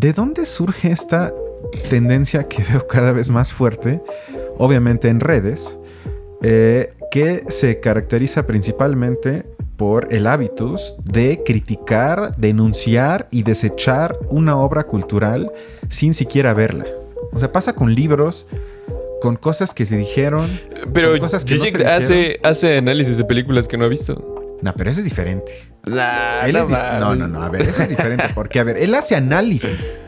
¿De dónde surge esta tendencia que veo cada vez más fuerte, obviamente en redes, eh, que se caracteriza principalmente por el hábitus de criticar, denunciar y desechar una obra cultural sin siquiera verla. O sea, pasa con libros, con cosas que se dijeron. Pero con cosas que no se Gigi hace, dijeron. hace análisis de películas que no ha visto. No, pero eso es diferente. Nah, Él no, es dif- no, mames. no, no, a ver, eso es diferente. Porque, a ver, él hace análisis.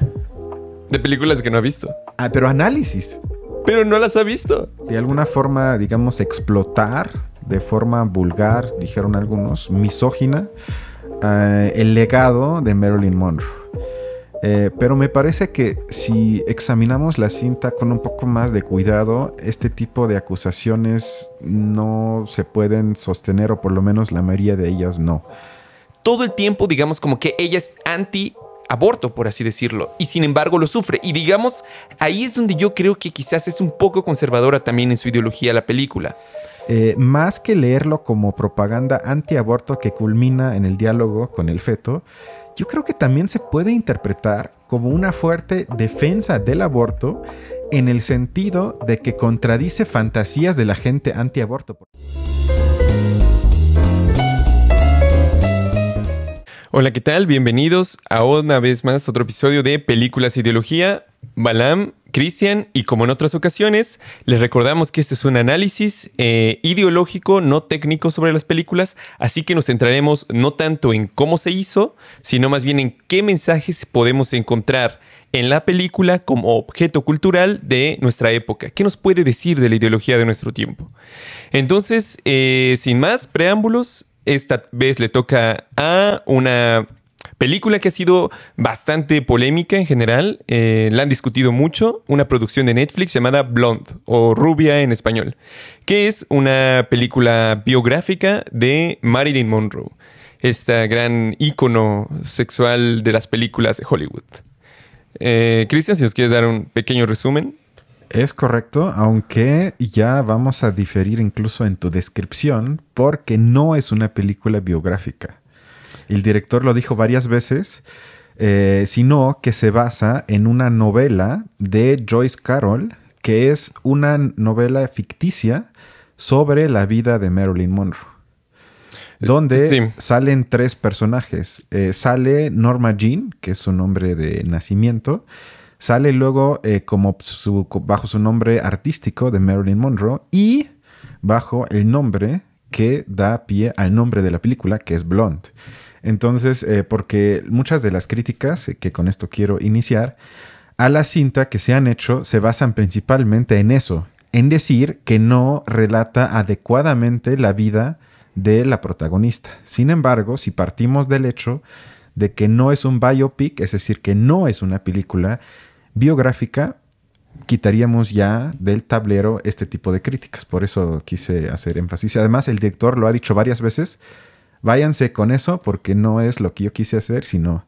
De películas que no ha visto. Ah, pero análisis. Pero no las ha visto. De alguna forma, digamos, explotar de forma vulgar, dijeron algunos, misógina, eh, el legado de Marilyn Monroe. Eh, pero me parece que si examinamos la cinta con un poco más de cuidado, este tipo de acusaciones no se pueden sostener, o por lo menos la mayoría de ellas no. Todo el tiempo, digamos, como que ella es anti aborto, por así decirlo, y sin embargo lo sufre. Y digamos, ahí es donde yo creo que quizás es un poco conservadora también en su ideología la película. Eh, más que leerlo como propaganda antiaborto que culmina en el diálogo con el feto, yo creo que también se puede interpretar como una fuerte defensa del aborto en el sentido de que contradice fantasías de la gente antiaborto. Hola, ¿qué tal? Bienvenidos a una vez más otro episodio de Películas e Ideología. Balam, Cristian y como en otras ocasiones, les recordamos que este es un análisis eh, ideológico, no técnico sobre las películas, así que nos centraremos no tanto en cómo se hizo, sino más bien en qué mensajes podemos encontrar en la película como objeto cultural de nuestra época. ¿Qué nos puede decir de la ideología de nuestro tiempo? Entonces, eh, sin más preámbulos, esta vez le toca a una película que ha sido bastante polémica en general. eh, la han discutido mucho. Una producción de Netflix llamada Blonde o Rubia en español, que es una película biográfica de Marilyn Monroe, esta gran ícono sexual de las películas de Hollywood. Eh, Cristian, si nos quieres dar un pequeño resumen. Es correcto, aunque ya vamos a diferir incluso en tu descripción, porque no es una película biográfica. El director lo dijo varias veces, eh, sino que se basa en una novela de Joyce Carol, que es una novela ficticia sobre la vida de Marilyn Monroe. Donde Sí. salen tres personajes. Eh, sale Norma Jean, que es su nombre de nacimiento. Sale luego eh, como su- bajo su nombre artístico de Marilyn Monroe y bajo el nombre que da pie al nombre de la película, que es Blonde. Entonces, eh, porque muchas de las críticas, eh, que con esto quiero iniciar, a la cinta que se han hecho se basan principalmente en eso, en decir que no relata adecuadamente la vida de la protagonista. Sin embargo, si partimos del hecho de que no es un biopic, es decir, que no es una película biográfica, quitaríamos ya del tablero este tipo de críticas. Por eso quise hacer énfasis. Además, el director lo ha dicho varias veces. Váyanse con eso porque no es lo que yo quise hacer, sino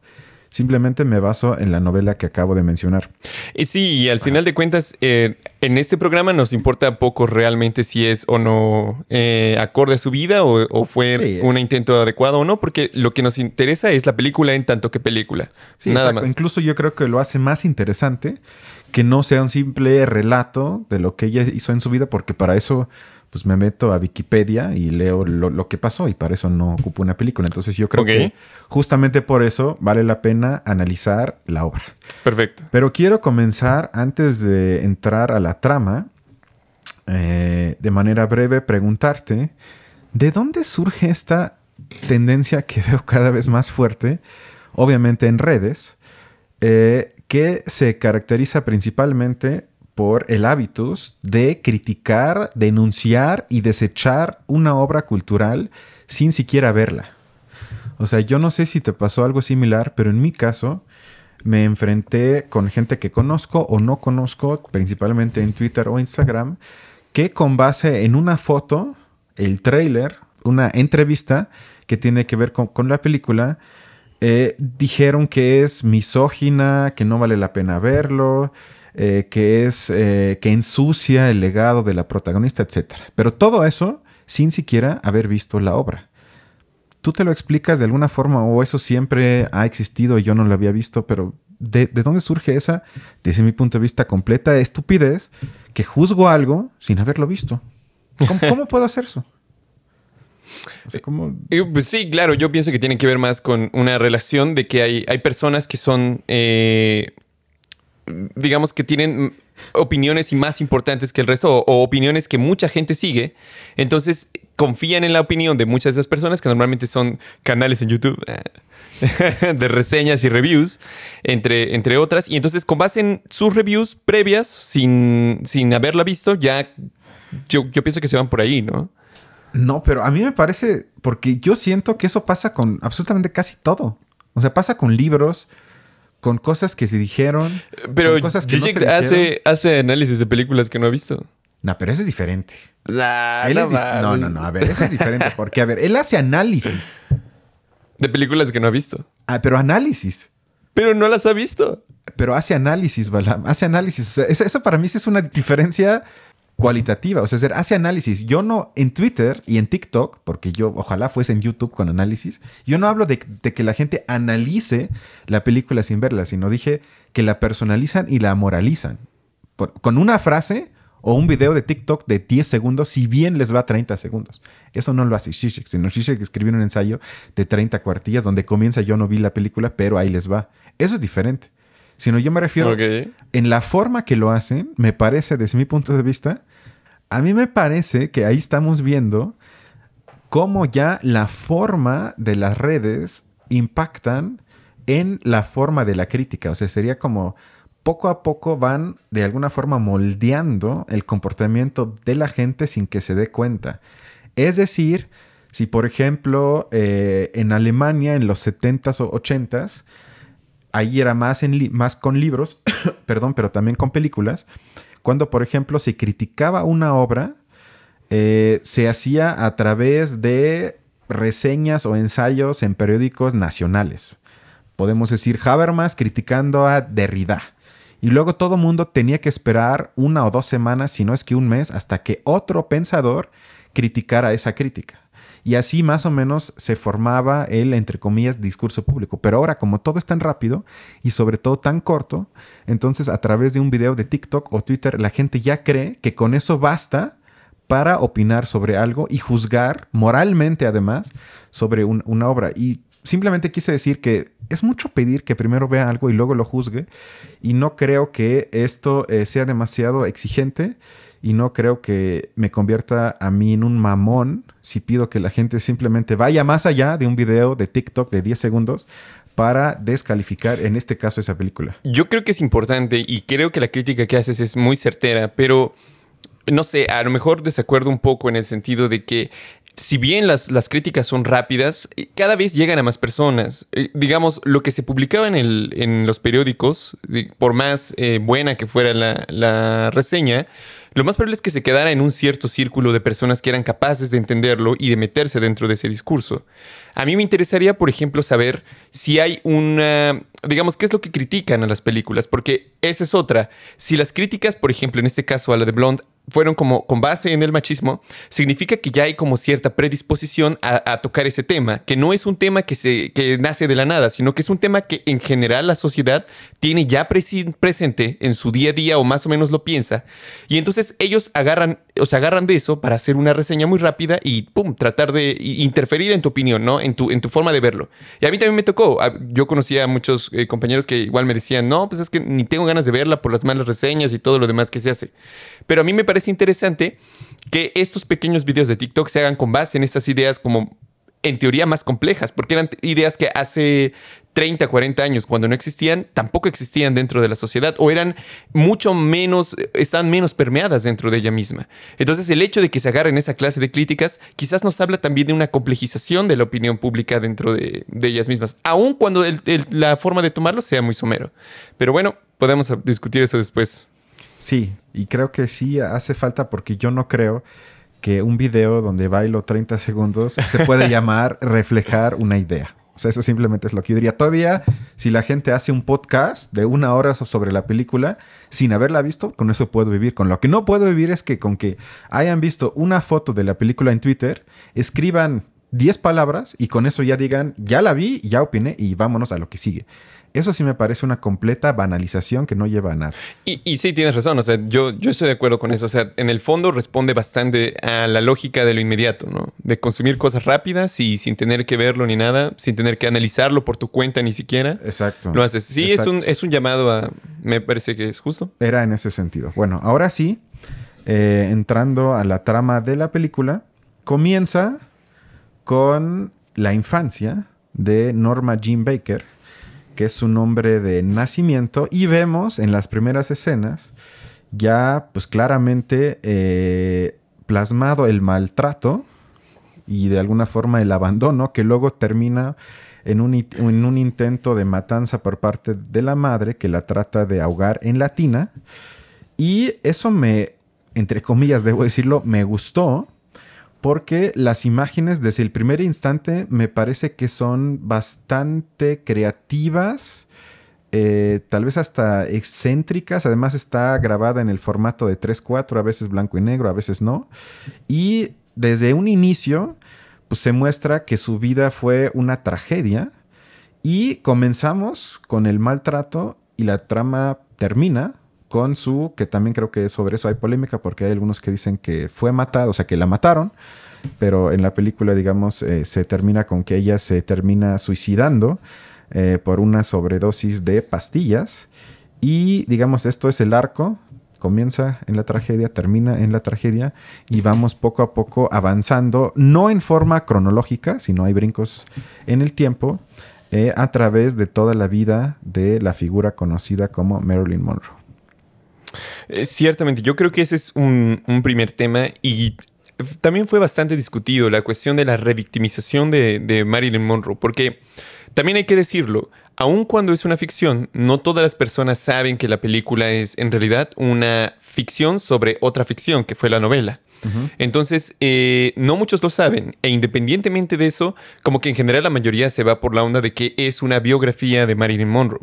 simplemente me baso en la novela que acabo de mencionar. Sí, y al final de cuentas, eh, en este programa nos importa poco realmente si es o no eh, acorde a su vida o, o fue Sí. un intento adecuado o no, porque lo que nos interesa es la película en tanto que película. Sí, Nada exacto. más. Incluso yo creo que lo hace más interesante que no sea un simple relato de lo que ella hizo en su vida, porque para eso pues me meto a Wikipedia y leo lo, lo que pasó y para eso no ocupo una película. Entonces yo creo que justamente por eso vale la pena analizar la obra. Perfecto. Pero quiero comenzar antes de entrar a la trama, eh, de manera breve, preguntarte, ¿de dónde surge esta tendencia que veo cada vez más fuerte, obviamente en redes, eh, que se caracteriza principalmente por el hábitus de criticar, denunciar y desechar una obra cultural sin siquiera verla? O sea, yo no sé si te pasó algo similar, pero en mi caso me enfrenté con gente que conozco o no conozco, principalmente en Twitter o Instagram, que con base en una foto, el trailer, una entrevista que tiene que ver con, la película, eh, dijeron que es misógina, que no vale la pena verlo, eh, que es eh, que ensucia el legado de la protagonista, etc. Pero todo eso sin siquiera haber visto la obra. ¿Tú te lo explicas de alguna forma o eso siempre ha existido y yo no lo había visto, pero de, de dónde surge esa, desde mi punto de vista, completa estupidez que juzgo algo sin haberlo visto? ¿Cómo, cómo puedo hacer eso? O sea, ¿cómo... Eh, pues sí, claro, yo pienso que tiene que ver más con una relación de que hay, hay personas que son, eh, digamos que tienen opiniones y más importantes que el resto o, opiniones que mucha gente sigue. Entonces confían en la opinión de muchas de esas personas que normalmente son canales en YouTube eh, de reseñas y reviews, entre, entre otras. Y entonces con base en sus reviews previas, sin, sin haberla visto, ya yo, yo pienso que se van por ahí, ¿no? No, pero a mí me parece, porque yo siento que eso pasa con absolutamente casi todo. O sea, pasa con libros, con cosas que se dijeron. Pero cosas que no hace, hace análisis de películas que no ha visto. No, pero eso es diferente. no, no, no, a ver, eso es diferente. Porque, a ver, él hace análisis. De películas que no ha visto. Ah, pero análisis. Pero no las ha visto. Pero hace análisis, Balam. Hace análisis. eso, eso, para mí es una diferencia cualitativa, o sea, hace análisis. Yo no, en Twitter y en TikTok, porque yo ojalá fuese en YouTube con análisis, yo no hablo de, que la gente analice la película sin verla, sino dije que la personalizan y la moralizan. con una frase o un video de TikTok de 10 segundos, si bien les va 30 segundos. Eso no lo hace Shishik, sino Shishik escribió un ensayo de 30 cuartillas donde comienza yo no vi la película, pero ahí les va. Eso es diferente sino yo me refiero en la forma que lo hacen, me parece, desde mi punto de vista, a mí me parece que ahí estamos viendo cómo ya la forma de las redes impactan en la forma de la crítica. O sea, sería como poco a poco van de alguna forma moldeando el comportamiento de la gente sin que se dé cuenta. Es decir, si por ejemplo eh, en Alemania en los 70s o 80s ahí era más, con libros, perdón, pero también con películas. Cuando, por ejemplo, se criticaba una obra, eh, se hacía a través de reseñas o ensayos en periódicos nacionales. Podemos decir Habermas criticando a Derrida. Y luego todo mundo tenía que esperar una o dos semanas, si no es que un mes, hasta que otro pensador criticara esa crítica. Y así más o menos se formaba el, entre comillas, discurso público. Pero ahora, como todo es tan rápido y sobre todo tan corto, entonces a través de un video de TikTok o Twitter, la gente ya cree que con eso basta para opinar sobre algo y juzgar moralmente además sobre una obra. Y simplemente quise decir que es mucho pedir que primero vea algo y luego lo juzgue. Y no creo que esto eh, sea demasiado exigente y no creo que me convierta a mí en un mamón si pido que la gente simplemente vaya más allá de un video de TikTok de 10 segundos para descalificar en este caso esa película. Yo creo que es importante y creo que la crítica que haces es muy certera, pero no sé, a lo mejor desacuerdo un poco en el sentido de que si bien las, las, críticas son rápidas, eh, cada vez llegan a más personas. Eh, digamos, lo que se publicaba en, el, en los periódicos, por más eh, buena que fuera la, la reseña, lo más probable es que se quedara en un cierto círculo de personas que eran capaces de entenderlo y de meterse dentro de ese discurso. A mí me interesaría, por ejemplo, saber si hay una, digamos, qué es lo que critican a las películas, porque esa es otra. Si las críticas, por ejemplo, en este caso a la de Blonde, fueron como con base en el machismo, significa que ya hay como cierta predisposición a, tocar ese tema, que no es un tema que, se, que nace de la nada, sino que es un tema que en general la sociedad tiene ya presente en su día a día o más o menos lo piensa. Y entonces ellos agarran, o se agarran de eso para hacer una reseña muy rápida y pum, tratar de interferir en tu opinión, ¿no? En tu, en tu forma de verlo. Y a mí también me tocó. Yo conocía a muchos eh, compañeros que igual me decían, no, pues es que ni tengo ganas de verla por las malas reseñas y todo lo demás que se hace. Pero a mí me parece interesante que estos pequeños videos de TikTok se hagan con base en estas ideas como en teoría más complejas, porque eran ideas que hace 30, 40 años, cuando no existían, tampoco existían dentro de la sociedad o eran mucho menos, están menos permeadas dentro de ella misma. Entonces, el hecho de que se agarren esa clase de críticas quizás nos habla también de una complejización de la opinión pública dentro de, ellas mismas, aun cuando la forma de tomarlo sea muy somero. Pero bueno, podemos discutir eso después. Sí, y creo que sí hace falta porque yo no creo que un video donde bailo 30 segundos se puede llamar reflejar una idea. O sea, eso simplemente es lo que yo diría. Todavía, si la gente hace un podcast de una hora sobre la película sin haberla visto, con eso puedo vivir. Con lo que no puedo vivir es que con que hayan visto una foto de la película en Twitter, escriban 10 palabras y con eso ya digan, ya la vi, ya opiné y vámonos a lo que sigue. Eso sí me parece una completa banalización que no lleva a nada. Y, y, sí, tienes razón. O sea, yo, yo estoy de acuerdo con eso. O sea, en el fondo responde bastante a la lógica de lo inmediato, ¿no? De consumir cosas rápidas y sin tener que verlo ni nada, sin tener que analizarlo por tu cuenta ni siquiera. Exacto. Lo haces. Sí, Es, un, es un llamado a... Me parece que es justo. Era en ese sentido. Bueno, ahora sí, eh, entrando a la trama de la película, comienza con la infancia de Norma Jean Baker que es su nombre de nacimiento, y vemos en las primeras escenas ya pues claramente eh, plasmado el maltrato y de alguna forma el abandono que luego termina en un, en un, intento de matanza por parte de la madre que la trata de ahogar en la tina. Y eso me, entre comillas, debo decirlo, me gustó porque las imágenes desde el primer instante me parece que son bastante creativas, eh, tal vez hasta excéntricas, además está grabada en el formato de 3-4, a veces blanco y negro, a veces no, y desde un inicio pues se muestra que su vida fue una tragedia y comenzamos con el maltrato y la trama termina con su, que también creo que sobre eso hay polémica porque hay algunos que dicen que fue matada, o sea, que la mataron, pero en la película, digamos, eh, se termina con que ella se termina suicidando eh, por una sobredosis de pastillas y, digamos, esto es el arco. Comienza en la tragedia, termina en la tragedia y vamos poco a poco avanzando, no en forma cronológica, sino hay brincos en el tiempo, eh, a través de toda la vida de la figura conocida como Marilyn Monroe. Eh, ciertamente, yo creo que ese es un, primer tema y también fue bastante discutido la cuestión de la revictimización de, Marilyn Monroe, porque también hay que decirlo, aun cuando es una ficción, no todas las personas saben que la película es en realidad una ficción sobre otra ficción, que fue la novela. Entonces, eh, no muchos lo saben, e independientemente de eso, como que en general la mayoría se va por la onda de que es una biografía de Marilyn Monroe.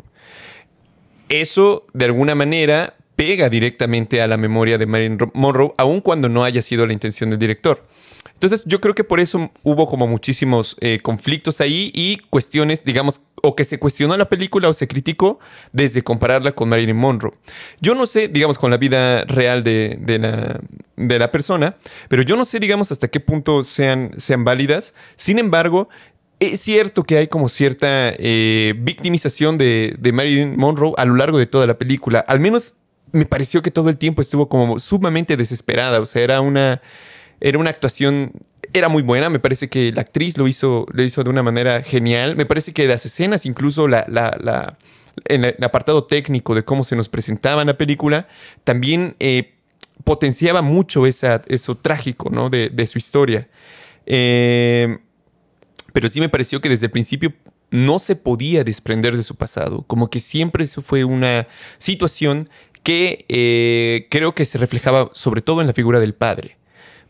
Eso, de alguna manera, pega directamente a la memoria de Marilyn Monroe, aun cuando no haya sido la intención del director. Entonces yo creo que por eso hubo como muchísimos eh, conflictos ahí y cuestiones, digamos, o que se cuestionó la película o se criticó desde compararla con Marilyn Monroe. Yo no sé, digamos, con la vida real de, la, de la, persona, pero yo no sé, digamos, hasta qué punto sean, sean válidas. Sin embargo, es cierto que hay como cierta eh, victimización de, de Marilyn Monroe a lo largo de toda la película, al menos me pareció que todo el tiempo estuvo como sumamente desesperada. O sea, era una, era una actuación, era muy buena. Me parece que la actriz lo hizo, lo hizo de una manera genial. Me parece que las escenas, incluso la, la, en el apartado técnico de cómo se nos presentaba la película, también eh, potenciaba mucho esa, eso trágico ¿no? de, de su historia. Eh, pero sí me pareció que desde el principio no se podía desprender de su pasado, como que siempre eso fue una situación que eh, creo que se reflejaba sobre todo en la figura del padre.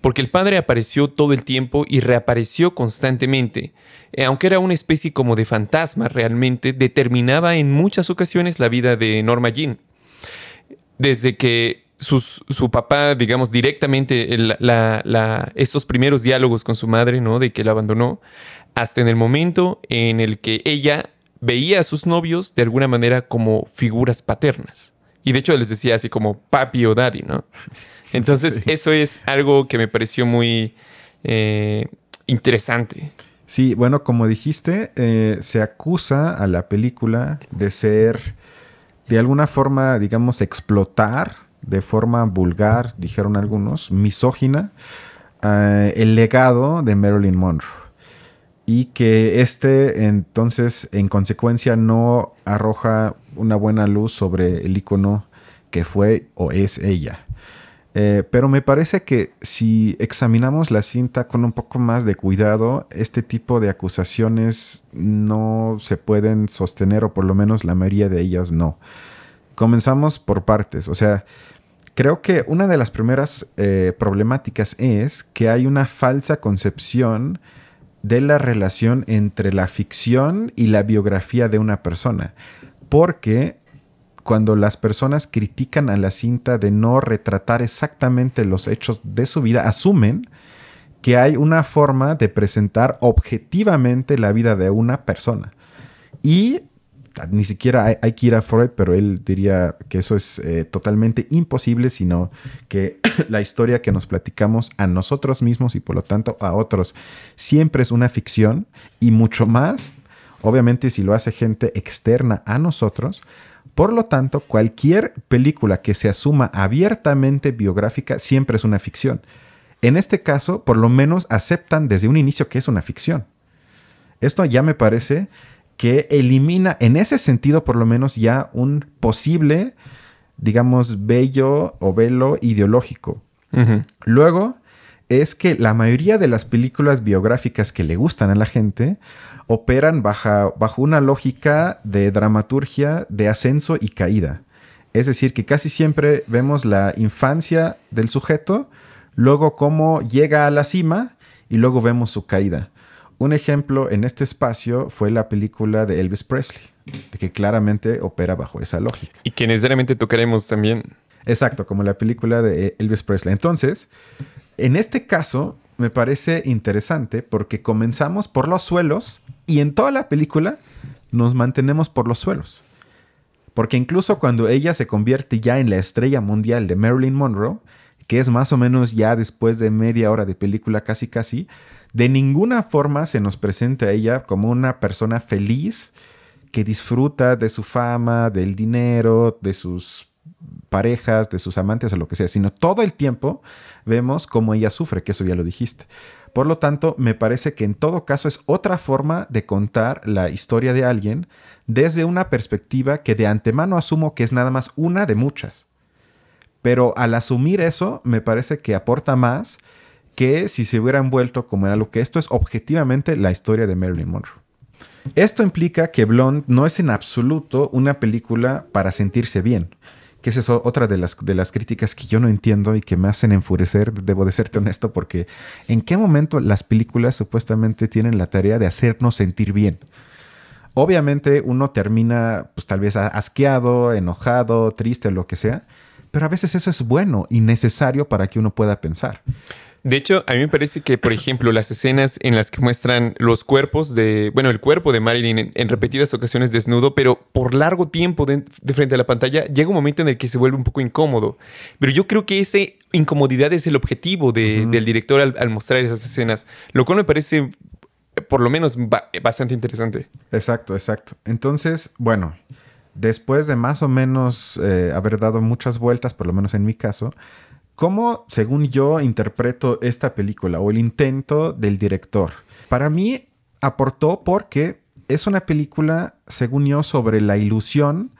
Porque el padre apareció todo el tiempo y reapareció constantemente. Eh, aunque era una especie como de fantasma realmente, determinaba en muchas ocasiones la vida de Norma Jean. Desde que su papá, digamos, directamente estos primeros diálogos con su madre, ¿no? De que la abandonó, hasta en el momento en el que ella veía a sus novios de alguna manera como figuras paternas. Y de hecho les decía así como papi o daddy, ¿no? Entonces eso es algo que me pareció muy eh, interesante. Sí, bueno, como dijiste, eh, se acusa a la película de ser, de alguna forma, digamos, explotar de forma vulgar, dijeron algunos, misógina, eh, el legado de Marilyn Monroe y que este entonces en consecuencia no arroja una buena luz sobre el icono que fue o es ella. Eh, pero me parece que si examinamos la cinta con un poco más de cuidado, este tipo de acusaciones no se pueden sostener o por lo menos la mayoría de ellas no. Comenzamos por partes, o sea, creo que una de las primeras eh, problemáticas es que hay una falsa concepción de la relación entre la ficción y la biografía de una persona. Porque cuando las personas critican a la cinta de no retratar exactamente los hechos de su vida, asumen que hay una forma de presentar objetivamente la vida de una persona. Y ni siquiera hay, que ir a Freud, pero él diría que eso es eh, totalmente imposible, sino que la historia que nos platicamos a nosotros mismos y por lo tanto a otros siempre es una ficción y mucho más, obviamente si lo hace gente externa a nosotros. Por lo tanto, cualquier película que se asuma abiertamente biográfica siempre es una ficción. En este caso, por lo menos aceptan desde un inicio que es una ficción. Esto ya me parece que elimina, en ese sentido por lo menos, ya un posible, digamos, bello o velo ideológico. Luego, es que la mayoría de las películas biográficas que le gustan a la gente operan bajo, bajo una lógica de dramaturgia de ascenso y caída. Es decir, que casi siempre vemos la infancia del sujeto, luego cómo llega a la cima y luego vemos su caída. Un ejemplo en este espacio fue la película de Elvis Presley, que claramente opera bajo esa lógica. Y que necesariamente tocaremos también. Exacto, como la película de Elvis Presley. Entonces, en este caso, me parece interesante porque comenzamos por los suelos y en toda la película nos mantenemos por los suelos. Porque incluso cuando ella se convierte ya en la estrella mundial de Marilyn Monroe, que es más o menos ya después de media hora de película casi casi, de ninguna forma se nos presenta a ella como una persona feliz que disfruta de su fama, del dinero, de sus parejas, de sus amantes o lo que sea, sino todo el tiempo vemos cómo ella sufre, que eso ya lo dijiste. Por lo tanto, me parece que en todo caso es otra forma de contar la historia de alguien desde una perspectiva que de antemano asumo que es nada más una de muchas. Pero al asumir eso, me parece que aporta más que si se hubiera envuelto como era lo que esto es objetivamente la historia de Marilyn Monroe. Esto implica que Blonde no es en absoluto una película para sentirse bien, que esa es otra de las, de las críticas que yo no entiendo y que me hacen enfurecer, debo de serte honesto, porque ¿en qué momento las películas supuestamente tienen la tarea de hacernos sentir bien? Obviamente uno termina pues tal vez asqueado, enojado, triste, lo que sea, pero a veces eso es bueno y necesario para que uno pueda pensar. De hecho, a mí me parece que, por ejemplo, las escenas en las que muestran los cuerpos de, bueno, el cuerpo de Marilyn en, repetidas ocasiones desnudo, pero por largo tiempo de, frente a la pantalla, llega un momento en el que se vuelve un poco incómodo. Pero yo creo que esa incomodidad es el objetivo del director al, mostrar esas escenas, lo cual me parece, por lo menos, bastante interesante. Exacto, exacto. Entonces, bueno, después de más o menos eh, haber dado muchas vueltas, por lo menos en mi caso, ¿Cómo, según yo, interpreto esta película o el intento del director? Para mí aportó porque es una película, según yo, sobre la ilusión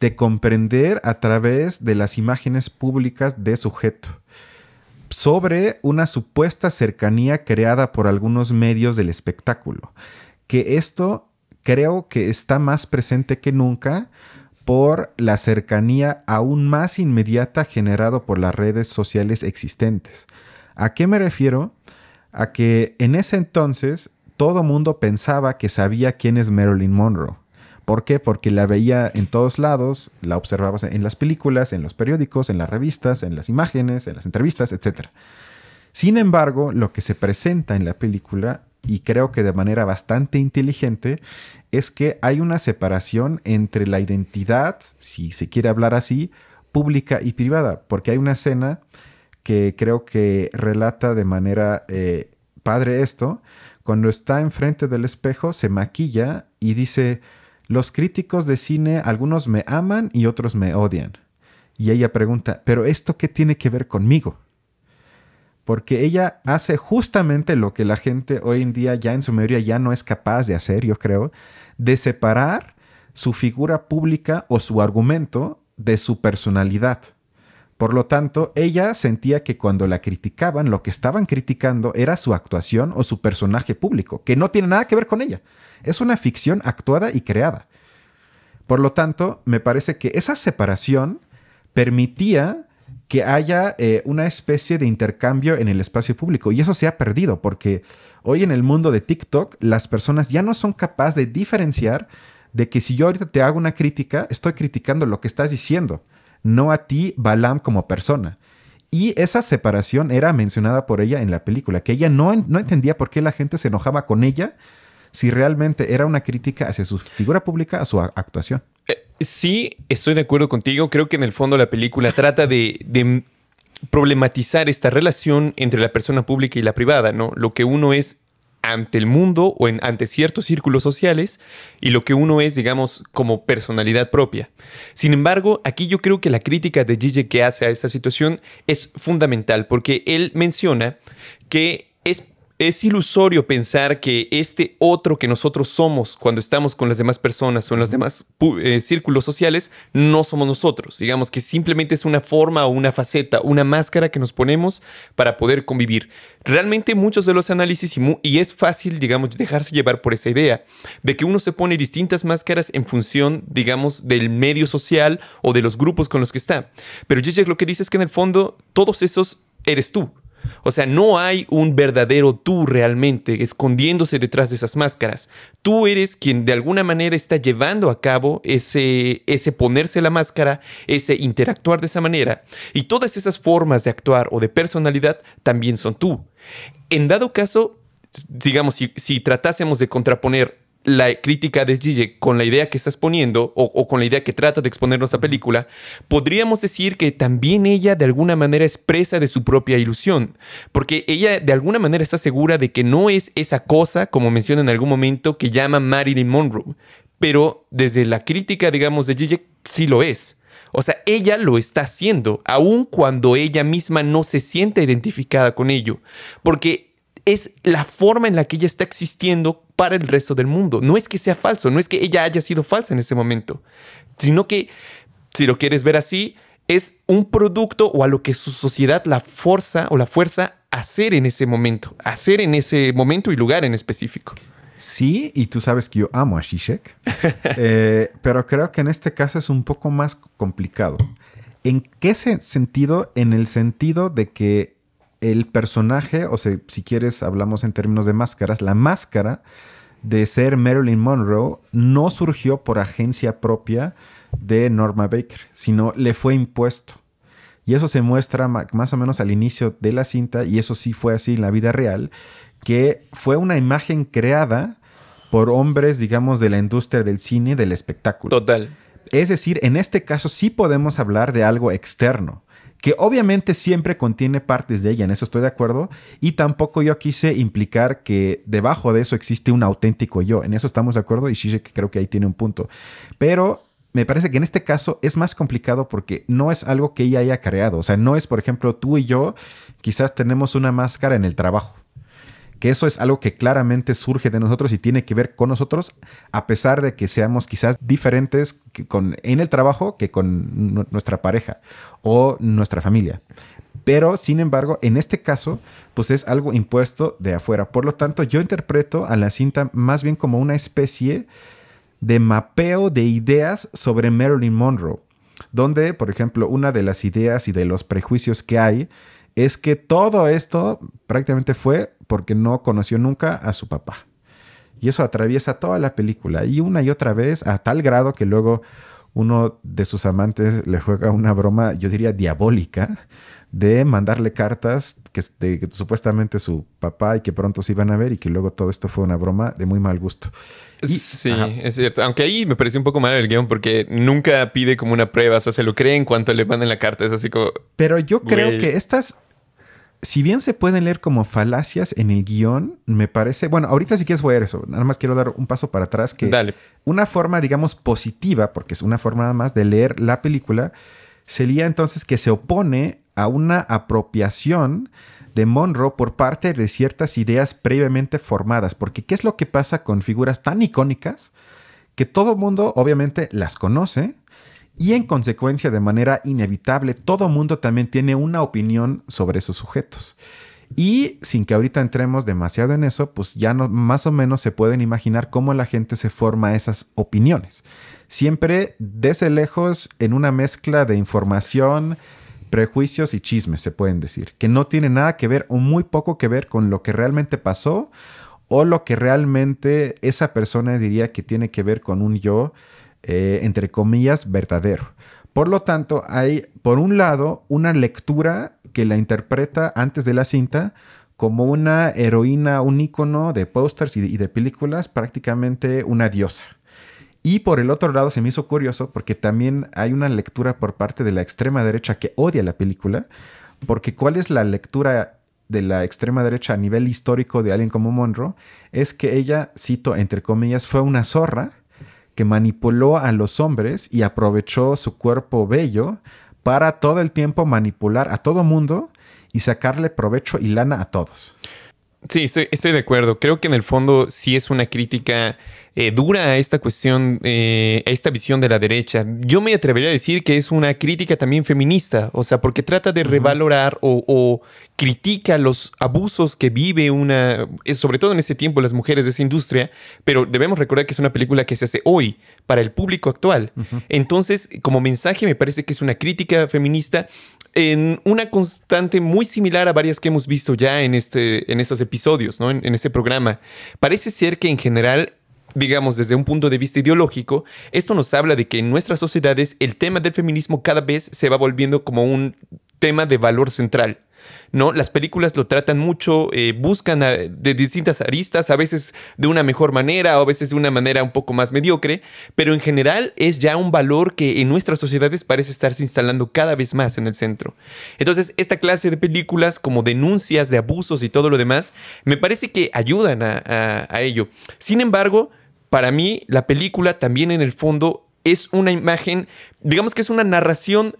de comprender a través de las imágenes públicas de sujeto, sobre una supuesta cercanía creada por algunos medios del espectáculo, que esto creo que está más presente que nunca por la cercanía aún más inmediata generado por las redes sociales existentes. ¿A qué me refiero? A que en ese entonces todo mundo pensaba que sabía quién es Marilyn Monroe. ¿Por qué? Porque la veía en todos lados, la observabas en las películas, en los periódicos, en las revistas, en las imágenes, en las entrevistas, etc. Sin embargo, lo que se presenta en la película y creo que de manera bastante inteligente, es que hay una separación entre la identidad, si se quiere hablar así, pública y privada, porque hay una escena que creo que relata de manera eh, padre esto, cuando está enfrente del espejo se maquilla y dice, los críticos de cine, algunos me aman y otros me odian. Y ella pregunta, pero ¿esto qué tiene que ver conmigo? Porque ella hace justamente lo que la gente hoy en día ya en su mayoría ya no es capaz de hacer, yo creo, de separar su figura pública o su argumento de su personalidad. Por lo tanto, ella sentía que cuando la criticaban, lo que estaban criticando era su actuación o su personaje público, que no tiene nada que ver con ella. Es una ficción actuada y creada. Por lo tanto, me parece que esa separación permitía que haya eh, una especie de intercambio en el espacio público. Y eso se ha perdido porque hoy en el mundo de TikTok las personas ya no son capaces de diferenciar de que si yo ahorita te hago una crítica, estoy criticando lo que estás diciendo, no a ti, Balam, como persona. Y esa separación era mencionada por ella en la película, que ella no, no entendía por qué la gente se enojaba con ella si realmente era una crítica hacia su figura pública, a su actuación. Eh, sí, estoy de acuerdo contigo. Creo que en el fondo la película trata de, problematizar esta relación entre la persona pública y la privada, ¿no? Lo que uno es ante el mundo o en, ante ciertos círculos sociales y lo que uno es, digamos, como personalidad propia. Sin embargo, aquí yo creo que la crítica de Gigi que hace a esta situación es fundamental porque él menciona que es ilusorio pensar que este otro que nosotros somos cuando estamos con las demás personas o en los demás eh, círculos sociales no somos nosotros. Digamos que simplemente es una forma o una faceta, una máscara que nos ponemos para poder convivir. Realmente muchos de los análisis y, y es fácil, digamos, dejarse llevar por esa idea de que uno se pone distintas máscaras en función, digamos, del medio social o de los grupos con los que está. Pero Zizek lo que dice es que en el fondo todos esos eres tú. O sea, no hay un verdadero tú realmente escondiéndose detrás de esas máscaras. Tú eres quien de alguna manera está llevando a cabo ese, ese ponerse la máscara, ese interactuar de esa manera. Y todas esas formas de actuar o de personalidad también son tú. En dado caso, digamos, si, si tratásemos de contraponer la crítica de Gigi con la idea que estás poniendo o, con la idea que trata de exponernos la película, podríamos decir que también ella de alguna manera expresa de su propia ilusión, porque ella de alguna manera está segura de que no es esa cosa, como menciona en algún momento, que llama Marilyn Monroe, pero desde la crítica, digamos, de Gigi sí lo es. O sea, ella lo está haciendo, aun cuando ella misma no se siente identificada con ello, porque es la forma en la que ella está existiendo para el resto del mundo. No es que sea falso, no es que ella haya sido falsa en ese momento, sino que, si lo quieres ver así, es un producto o a lo que su sociedad la fuerza o la fuerza a hacer en ese momento, hacer en ese momento y lugar en específico. Sí, y tú sabes que yo amo a Shishek, eh, pero creo que en este caso es un poco más complicado. ¿En qué sentido? En el sentido de que el personaje, o sea, si quieres hablamos en términos de máscaras, la máscara de ser Marilyn Monroe no surgió por agencia propia de Norma Baker, sino le fue impuesto. Y eso se muestra más o menos al inicio de la cinta, y eso sí fue así en la vida real, que fue una imagen creada por hombres, digamos, de la industria del cine, del espectáculo. Total. Es decir, en este caso sí podemos hablar de algo externo que obviamente siempre contiene partes de ella, en eso estoy de acuerdo, y tampoco yo quise implicar que debajo de eso existe un auténtico yo, en eso estamos de acuerdo y que creo que ahí tiene un punto, pero me parece que en este caso es más complicado porque no es algo que ella haya creado, o sea, no es, por ejemplo, tú y yo quizás tenemos una máscara en el trabajo que eso es algo que claramente surge de nosotros y tiene que ver con nosotros, a pesar de que seamos quizás diferentes con, en el trabajo que con nuestra pareja o nuestra familia. Pero, sin embargo, en este caso, pues es algo impuesto de afuera. Por lo tanto, yo interpreto a la cinta más bien como una especie de mapeo de ideas sobre Marilyn Monroe, donde, por ejemplo, una de las ideas y de los prejuicios que hay es que todo esto prácticamente fue porque no conoció nunca a su papá. Y eso atraviesa toda la película y una y otra vez a tal grado que luego uno de sus amantes le juega una broma, yo diría diabólica, de mandarle cartas que, de, supuestamente su papá y que pronto se iban a ver y que luego todo esto fue una broma de muy mal gusto. sí, es cierto. Aunque ahí me pareció un poco mal el guion porque nunca pide como una prueba, o sea, se lo cree en cuanto le mandan la carta, es así como... Pero yo creo que estas, si bien se pueden leer como falacias en el guion, me parece, bueno, ahorita sí quieres voy a ver eso, nada más quiero dar un paso para atrás que Dale. una forma, digamos, positiva, porque es una forma nada más de leer la película, sería entonces que se opone a una apropiación de Monroe por parte de ciertas ideas previamente formadas, porque ¿qué es lo que pasa con figuras tan icónicas que todo el mundo obviamente las conoce? Y en consecuencia, de manera inevitable, todo mundo también tiene una opinión sobre esos sujetos. Y sin que ahorita entremos demasiado en eso, pues ya más o menos se pueden imaginar cómo la gente se forma esas opiniones. Siempre desde lejos en una mezcla de información, prejuicios y chismes, se pueden decir, que no tiene nada que ver o muy poco que ver con lo que realmente pasó o lo que realmente esa persona diría que tiene que ver con un yo eh, entre comillas, verdadero. Por lo tanto, hay, por un lado, una lectura que la interpreta antes de la cinta como una heroína, un ícono de pósters y, de películas, prácticamente una diosa. Y por el otro lado se me hizo curioso porque también hay una lectura por parte de la extrema derecha que odia la película, porque ¿cuál es la lectura de la extrema derecha a nivel histórico de alguien como Monroe? Es que ella, cito entre comillas, fue una zorra que manipuló a los hombres y aprovechó su cuerpo bello para todo el tiempo manipular a todo mundo y sacarle provecho y lana a todos. Sí, estoy, de acuerdo. Creo que en el fondo sí es una crítica eh, dura a esta cuestión, eh, a esta visión de la derecha. Yo me atrevería a decir que es una crítica también feminista, o sea, porque trata de revalorar o, critica los abusos que vive una, eh, sobre todo en ese tiempo, las mujeres de esa industria, pero debemos recordar que es una película que se hace hoy para el público actual. Entonces, como mensaje, me parece que es una crítica feminista en una constante muy similar a varias que hemos visto ya en, este, en estos episodios, ¿no? en este programa. Parece ser que en general digamos, desde un punto de vista ideológico, esto nos habla de que en nuestras sociedades el tema del feminismo cada vez se va volviendo como un tema de valor central. ¿no? Las películas lo tratan mucho, eh, buscan de distintas aristas, a veces de una mejor manera o a veces de una manera un poco más mediocre, pero en general es ya un valor que en nuestras sociedades parece estarse instalando cada vez más en el centro. Entonces, esta clase de películas como denuncias de abusos y todo lo demás, me parece que ayudan a ello. Sin embargo, para mí la película también en el fondo es una imagen, digamos que es una narración,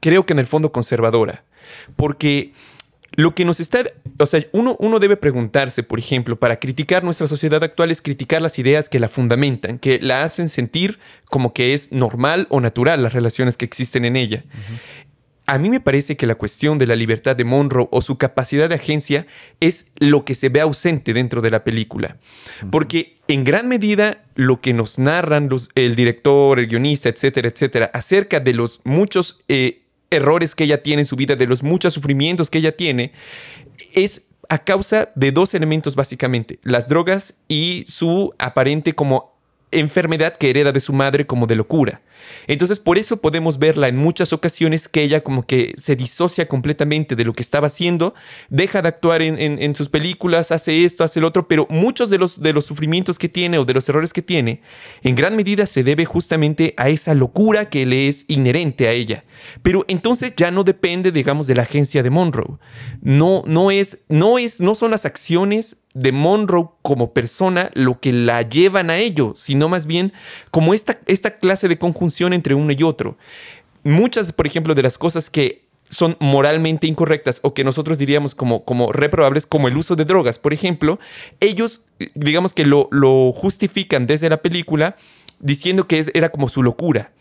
creo que en el fondo conservadora, porque lo que nos está, o sea, uno, uno debe preguntarse, por ejemplo, para criticar nuestra sociedad actual es criticar las ideas que la fundamentan, que la hacen sentir como que es normal o natural las relaciones que existen en ella a mí me parece que la cuestión de la libertad de Monroe o su capacidad de agencia es lo que se ve ausente dentro de la película. Porque en gran medida lo que nos narran el director, el guionista, etcétera, etcétera, acerca de los muchos eh, errores que ella tiene en su vida, de los muchos sufrimientos que ella tiene, es a causa de dos elementos básicamente, las drogas y su aparente como enfermedad que hereda de su madre como de locura. Entonces, por eso podemos verla en muchas ocasiones que ella como que se disocia completamente de lo que estaba haciendo, deja de actuar en, sus películas, hace esto, hace el otro, pero muchos de los, de los sufrimientos que tiene o de los errores que tiene, en gran medida se debe justamente a esa locura que le es inherente a ella. Pero entonces ya no depende, digamos, de la agencia de Monroe. No, no es, no es, no son las acciones de Monroe como persona lo que la llevan a ello, sino más bien como esta, esta clase de conjunción entre uno y otro. Muchas, por ejemplo, de las cosas que son moralmente incorrectas o que nosotros diríamos como, como reprobables, como el uso de drogas, por ejemplo, ellos, digamos que lo, lo justifican desde la película diciendo que es, era como su locura.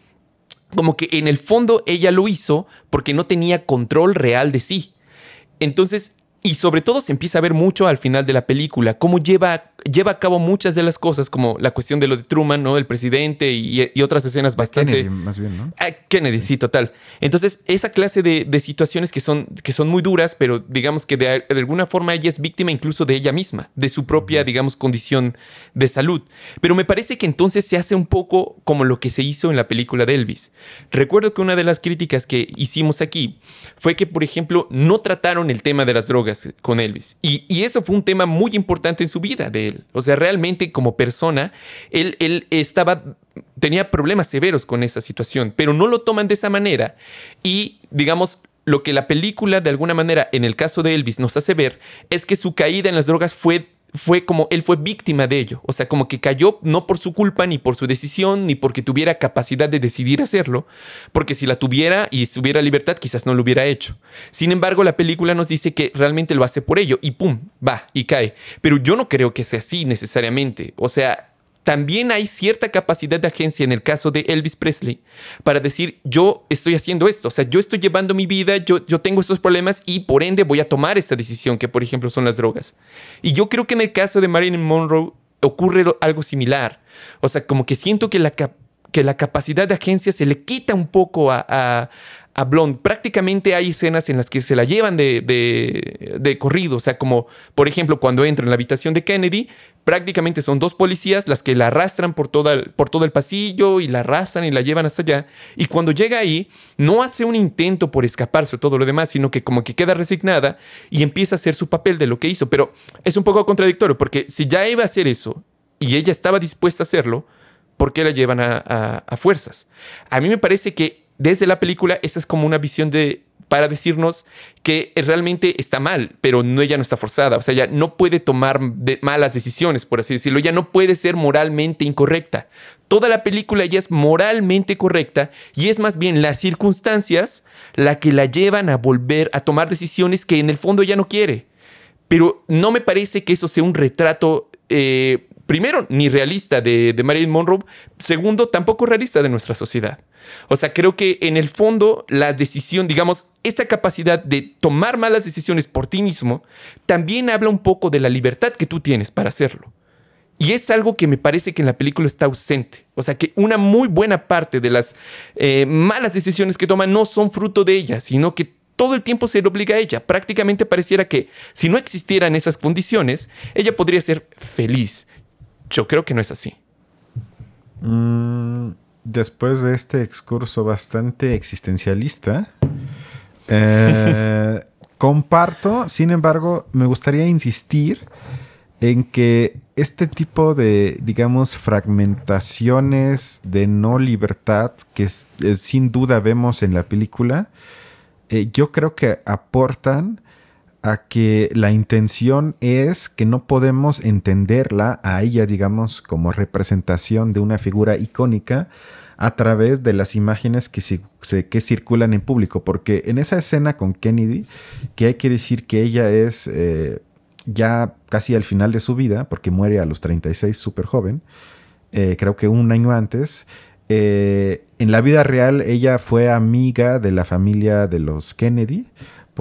Como que en el fondo ella lo hizo porque no tenía control real de sí. Entonces, y sobre todo se empieza a ver mucho al final de la película, cómo lleva lleva a cabo muchas de las cosas, como la cuestión de lo de Truman, ¿no? El presidente y, otras escenas bastante... Kennedy, más bien, ¿no? Ah, Kennedy, sí. total. Entonces, esa clase de, situaciones que son, que son muy duras, pero digamos que de, alguna forma ella es víctima incluso de ella misma, de su propia, digamos, condición de salud. Pero me parece que entonces se hace un poco como lo que se hizo en la película de Elvis. Recuerdo que una de las críticas que hicimos aquí fue que, por ejemplo, no trataron el tema de las drogas con Elvis. Y, y eso fue un tema muy importante en su vida de o sea, realmente como persona, él, él estaba, tenía problemas severos con esa situación, pero no lo toman de esa manera. Y, digamos, lo que la película, de alguna manera, en el caso de Elvis, nos hace ver es que su caída en las drogas fue fue como él fue víctima de ello, o sea, como que cayó no por su culpa, ni por su decisión, ni porque tuviera capacidad de decidir hacerlo, porque si la tuviera y tuviera libertad, quizás no lo hubiera hecho. Sin embargo, la película nos dice que realmente lo hace por ello y pum, va y cae. Pero yo no creo que sea así necesariamente, o sea, también hay cierta capacidad de agencia en el caso de Elvis Presley para decir, yo estoy haciendo esto, o sea, yo estoy llevando mi vida, yo, yo tengo estos problemas y por ende voy a tomar esta decisión, que por ejemplo son las drogas. Y yo creo que en el caso de Marilyn Monroe ocurre algo similar. O sea, como que siento que la, que la capacidad de agencia se le quita un poco a, a Blonde. Prácticamente hay escenas en las que se la llevan de, de, corrido. O sea, como por ejemplo cuando entra en la habitación de Kennedy, prácticamente son dos policías las que la arrastran por, toda, por todo el pasillo y la arrastran y la llevan hasta allá. Y cuando llega ahí, no hace un intento por escaparse o todo lo demás, sino que como que queda resignada y empieza a hacer su papel de lo que hizo. Pero es un poco contradictorio porque si ya iba a hacer eso y ella estaba dispuesta a hacerlo, ¿por qué la llevan a, fuerzas? A mí me parece que desde la película esa es como una visión de para decirnos que realmente está mal, pero no, ella no está forzada, o sea, ella no puede tomar malas decisiones, por así decirlo, ella no puede ser moralmente incorrecta. Toda la película ella es moralmente correcta y es más bien las circunstancias la que la llevan a volver a tomar decisiones que en el fondo ella no quiere. Pero no me parece que eso sea un retrato eh, primero, ni realista de, de Marilyn Monroe, segundo, tampoco realista de nuestra sociedad. O sea, creo que en el fondo la decisión, digamos, esta capacidad de tomar malas decisiones por ti mismo, también habla un poco de la libertad que tú tienes para hacerlo. Y es algo que me parece que en la película está ausente. O sea, que una muy buena parte de las eh, malas decisiones que toma no son fruto de ella, sino que todo el tiempo se le obliga a ella. Prácticamente pareciera que si no existieran esas condiciones, ella podría ser feliz yo creo que no es así. Mm, después de este excurso bastante existencialista, eh, comparto, sin embargo, me gustaría insistir en que este tipo de, digamos, fragmentaciones de no libertad que sin duda vemos en la película, eh, yo creo que aportan a que la intención es que no podemos entenderla a ella, digamos, como representación de una figura icónica a través de las imágenes que, que circulan en público, porque en esa escena con Kennedy, que hay que decir que ella es eh, ya casi al final de su vida, porque muere a los 36 súper joven, creo que un año antes, eh, en la vida real ella fue amiga de la familia de los Kennedy,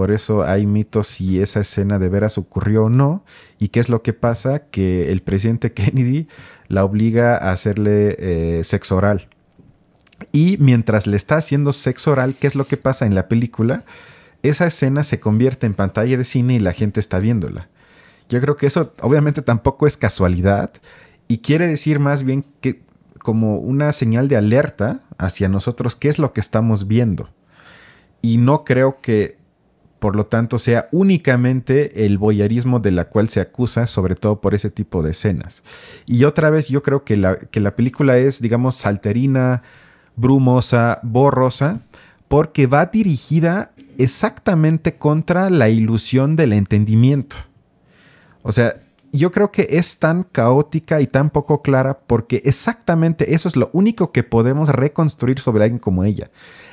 por eso hay mitos si esa escena de veras ocurrió o no. ¿Y qué es lo que pasa? Que el presidente Kennedy la obliga a hacerle eh, sexo oral. Y mientras le está haciendo sexo oral, ¿qué es lo que pasa en la película? Esa escena se convierte en pantalla de cine y la gente está viéndola. Yo creo que eso obviamente tampoco es casualidad y quiere decir más bien que como una señal de alerta hacia nosotros qué es lo que estamos viendo. Y no creo que por lo tanto sea únicamente el boyarismo de la cual se acusa, sobre todo por ese tipo de escenas. Y otra vez yo creo que la, que la película es, digamos, salterina, brumosa, borrosa, porque va dirigida exactamente contra la ilusión del entendimiento. O sea, yo creo que es tan caótica y tan poco clara porque exactamente eso es lo único que podemos reconstruir sobre alguien como ella.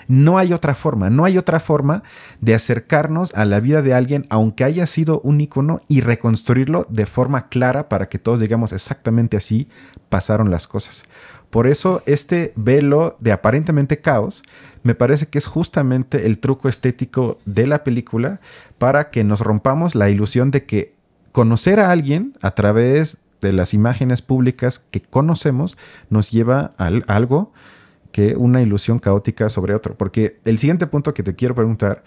No hay otra forma, no hay otra forma de acercarnos a la vida de alguien, aunque haya sido un icono, y reconstruirlo de forma clara para que todos digamos exactamente así pasaron las cosas. Por eso este velo de aparentemente caos me parece que es justamente el truco estético de la película para que nos rompamos la ilusión de que conocer a alguien a través de las imágenes públicas que conocemos nos lleva a algo una ilusión caótica sobre otro. Porque el siguiente punto que te quiero preguntar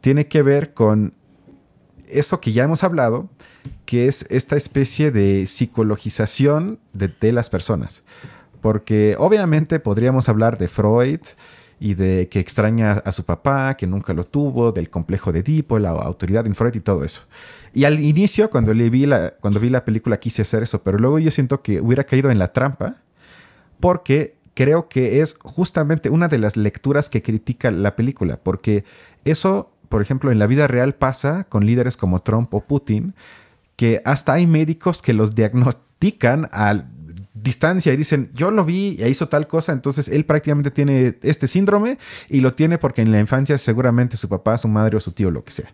tiene que ver con eso que ya hemos hablado, que es esta especie de psicologización de, las personas. Porque obviamente podríamos hablar de Freud y de que extraña a su papá, que nunca lo tuvo, del complejo de Edipo, la autoridad en Freud y todo eso. Y al inicio, cuando, le vi la, cuando vi la película, quise hacer eso, pero luego yo siento que hubiera caído en la trampa porque creo que es justamente una de las lecturas que critica la película, porque eso, por ejemplo, en la vida real pasa con líderes como Trump o Putin, que hasta hay médicos que los diagnostican a distancia y dicen, yo lo vi y hizo tal cosa, entonces él prácticamente tiene este síndrome y lo tiene porque en la infancia seguramente su papá, su madre o su tío, lo que sea.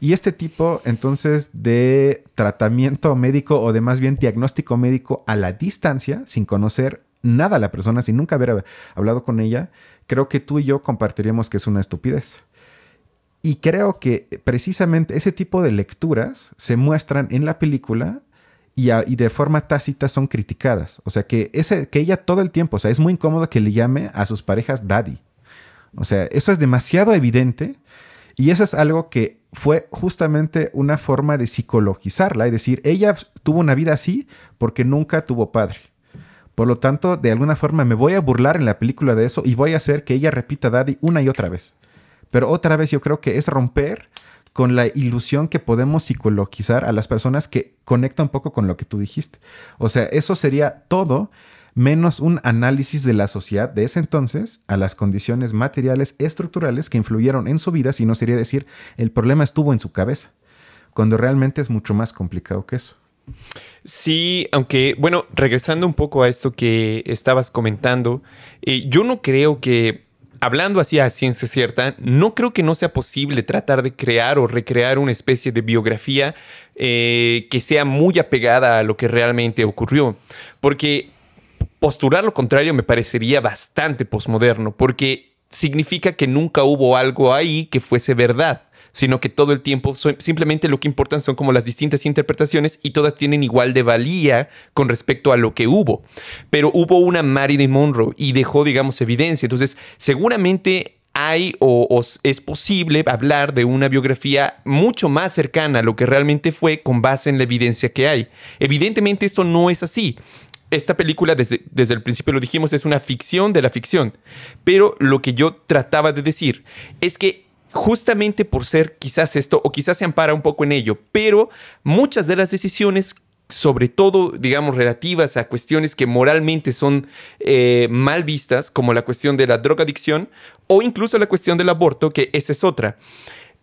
Y este tipo entonces de tratamiento médico o de más bien diagnóstico médico a la distancia, sin conocer nada a la persona, sin nunca haber hablado con ella, creo que tú y yo compartiríamos que es una estupidez. Y creo que precisamente ese tipo de lecturas se muestran en la película y, de forma tácita son criticadas. O sea, que, ese, que ella todo el tiempo, o sea, es muy incómodo que le llame a sus parejas daddy. O sea, eso es demasiado evidente y eso es algo que fue justamente una forma de psicologizarla y decir, ella tuvo una vida así porque nunca tuvo padre. Por lo tanto, de alguna forma me voy a burlar en la película de eso y voy a hacer que ella repita Daddy una y otra vez. Pero otra vez yo creo que es romper con la ilusión que podemos psicologizar a las personas que conecta un poco con lo que tú dijiste. O sea, eso sería todo menos un análisis de la sociedad de ese entonces a las condiciones materiales estructurales que influyeron en su vida, si no sería decir el problema estuvo en su cabeza, cuando realmente es mucho más complicado que eso. Sí, aunque, bueno, regresando un poco a esto que estabas comentando, eh, yo no creo que, hablando así a ciencia cierta, no creo que no sea posible tratar de crear o recrear una especie de biografía eh, que sea muy apegada a lo que realmente ocurrió. Porque postular lo contrario me parecería bastante posmoderno, porque significa que nunca hubo algo ahí que fuese verdad sino que todo el tiempo simplemente lo que importan son como las distintas interpretaciones y todas tienen igual de valía con respecto a lo que hubo. Pero hubo una Marilyn Monroe y dejó, digamos, evidencia. Entonces, seguramente hay o, es posible hablar de una biografía mucho más cercana a lo que realmente fue con base en la evidencia que hay. Evidentemente esto no es así. Esta película, desde, desde el principio lo dijimos, es una ficción de la ficción. Pero lo que yo trataba de decir es que justamente por ser quizás esto, o quizás se ampara un poco en ello, pero muchas de las decisiones sobre todo, digamos, relativas a cuestiones que moralmente son eh, mal vistas, como la cuestión de la drogadicción o incluso la cuestión del aborto, que esa es otra.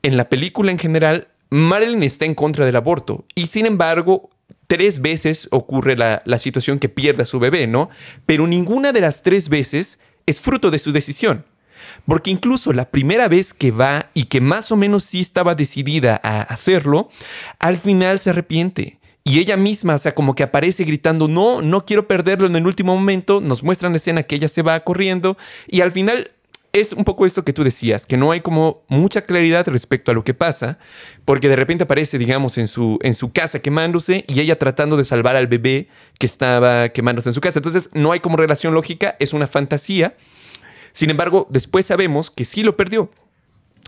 En la película en general, Marilyn está en contra del aborto y sin embargo, tres veces ocurre la, la situación que pierda su bebé, ¿no? Pero ninguna de las tres veces es fruto de su decisión. Porque incluso la primera vez que va y que más o menos sí estaba decidida a hacerlo, al final se arrepiente. Y ella misma, o sea, como que aparece gritando, no, no quiero perderlo en el último momento, nos muestran la escena que ella se va corriendo y al final es un poco esto que tú decías, que no hay como mucha claridad respecto a lo que pasa, porque de repente aparece, digamos, en su, en su casa quemándose y ella tratando de salvar al bebé que estaba quemándose en su casa. Entonces no hay como relación lógica, es una fantasía sin embargo, después sabemos que sí lo perdió.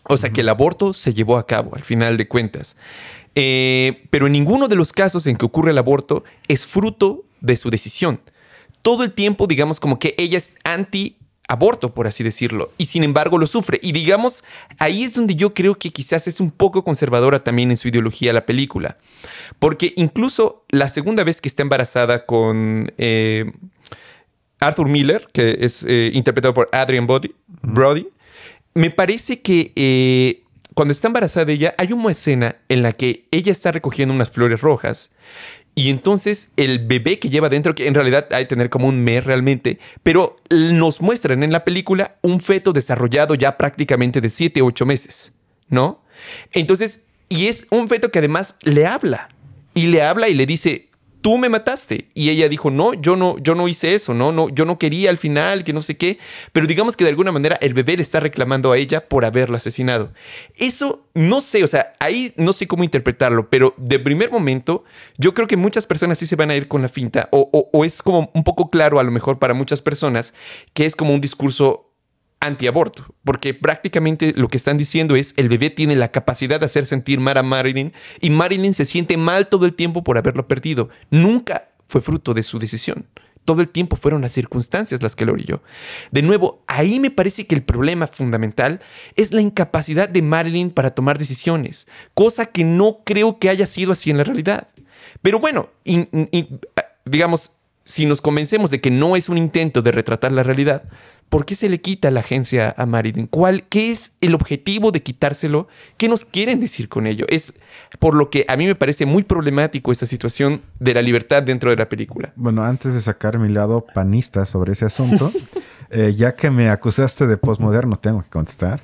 O sea, que el aborto se llevó a cabo al final de cuentas. Eh, pero en ninguno de los casos en que ocurre el aborto es fruto de su decisión. Todo el tiempo, digamos, como que ella es anti aborto, por así decirlo, y sin embargo lo sufre. Y digamos, ahí es donde yo creo que quizás es un poco conservadora también en su ideología la película. Porque incluso la segunda vez que está embarazada con eh, Arthur Miller, que es eh, interpretado por Adrian Brody, me parece que eh, cuando está embarazada de ella, hay una escena en la que ella está recogiendo unas flores rojas y entonces el bebé que lleva dentro, que en realidad hay que tener como un mes realmente, pero nos muestran en la película un feto desarrollado ya prácticamente de 7, 8 meses, ¿no? Entonces, y es un feto que además le habla. Y le habla y le dice, tú me mataste. Y ella dijo, no, yo no, yo no hice eso, no, no, yo no quería al final, que no sé qué. Pero digamos que de alguna manera el bebé está reclamando a ella por haberlo asesinado. Eso no sé, o sea, ahí no sé cómo interpretarlo, pero de primer momento yo creo que muchas personas sí se van a ir con la finta, o, o es como un poco claro a lo mejor para muchas personas que es como un discurso antiaborto, porque prácticamente lo que están diciendo es el bebé tiene la capacidad de hacer sentir mal a Marilyn y Marilyn se siente mal todo el tiempo por haberlo perdido. Nunca fue fruto de su decisión. Todo el tiempo fueron las circunstancias las que lo orilló. De nuevo, ahí me parece que el problema fundamental es la incapacidad de Marilyn para tomar decisiones, cosa que no creo que haya sido así en la realidad. Pero bueno, digamos, si nos convencemos de que no es un intento de retratar la realidad, ¿Por qué se le quita la agencia a Marilyn? ¿Cuál, ¿Qué es el objetivo de quitárselo? ¿Qué nos quieren decir con ello? Es por lo que a mí me parece muy problemático esa situación de la libertad dentro de la película. Bueno, antes de sacar mi lado panista sobre ese asunto, eh, ya que me acusaste de postmoderno, tengo que contestar.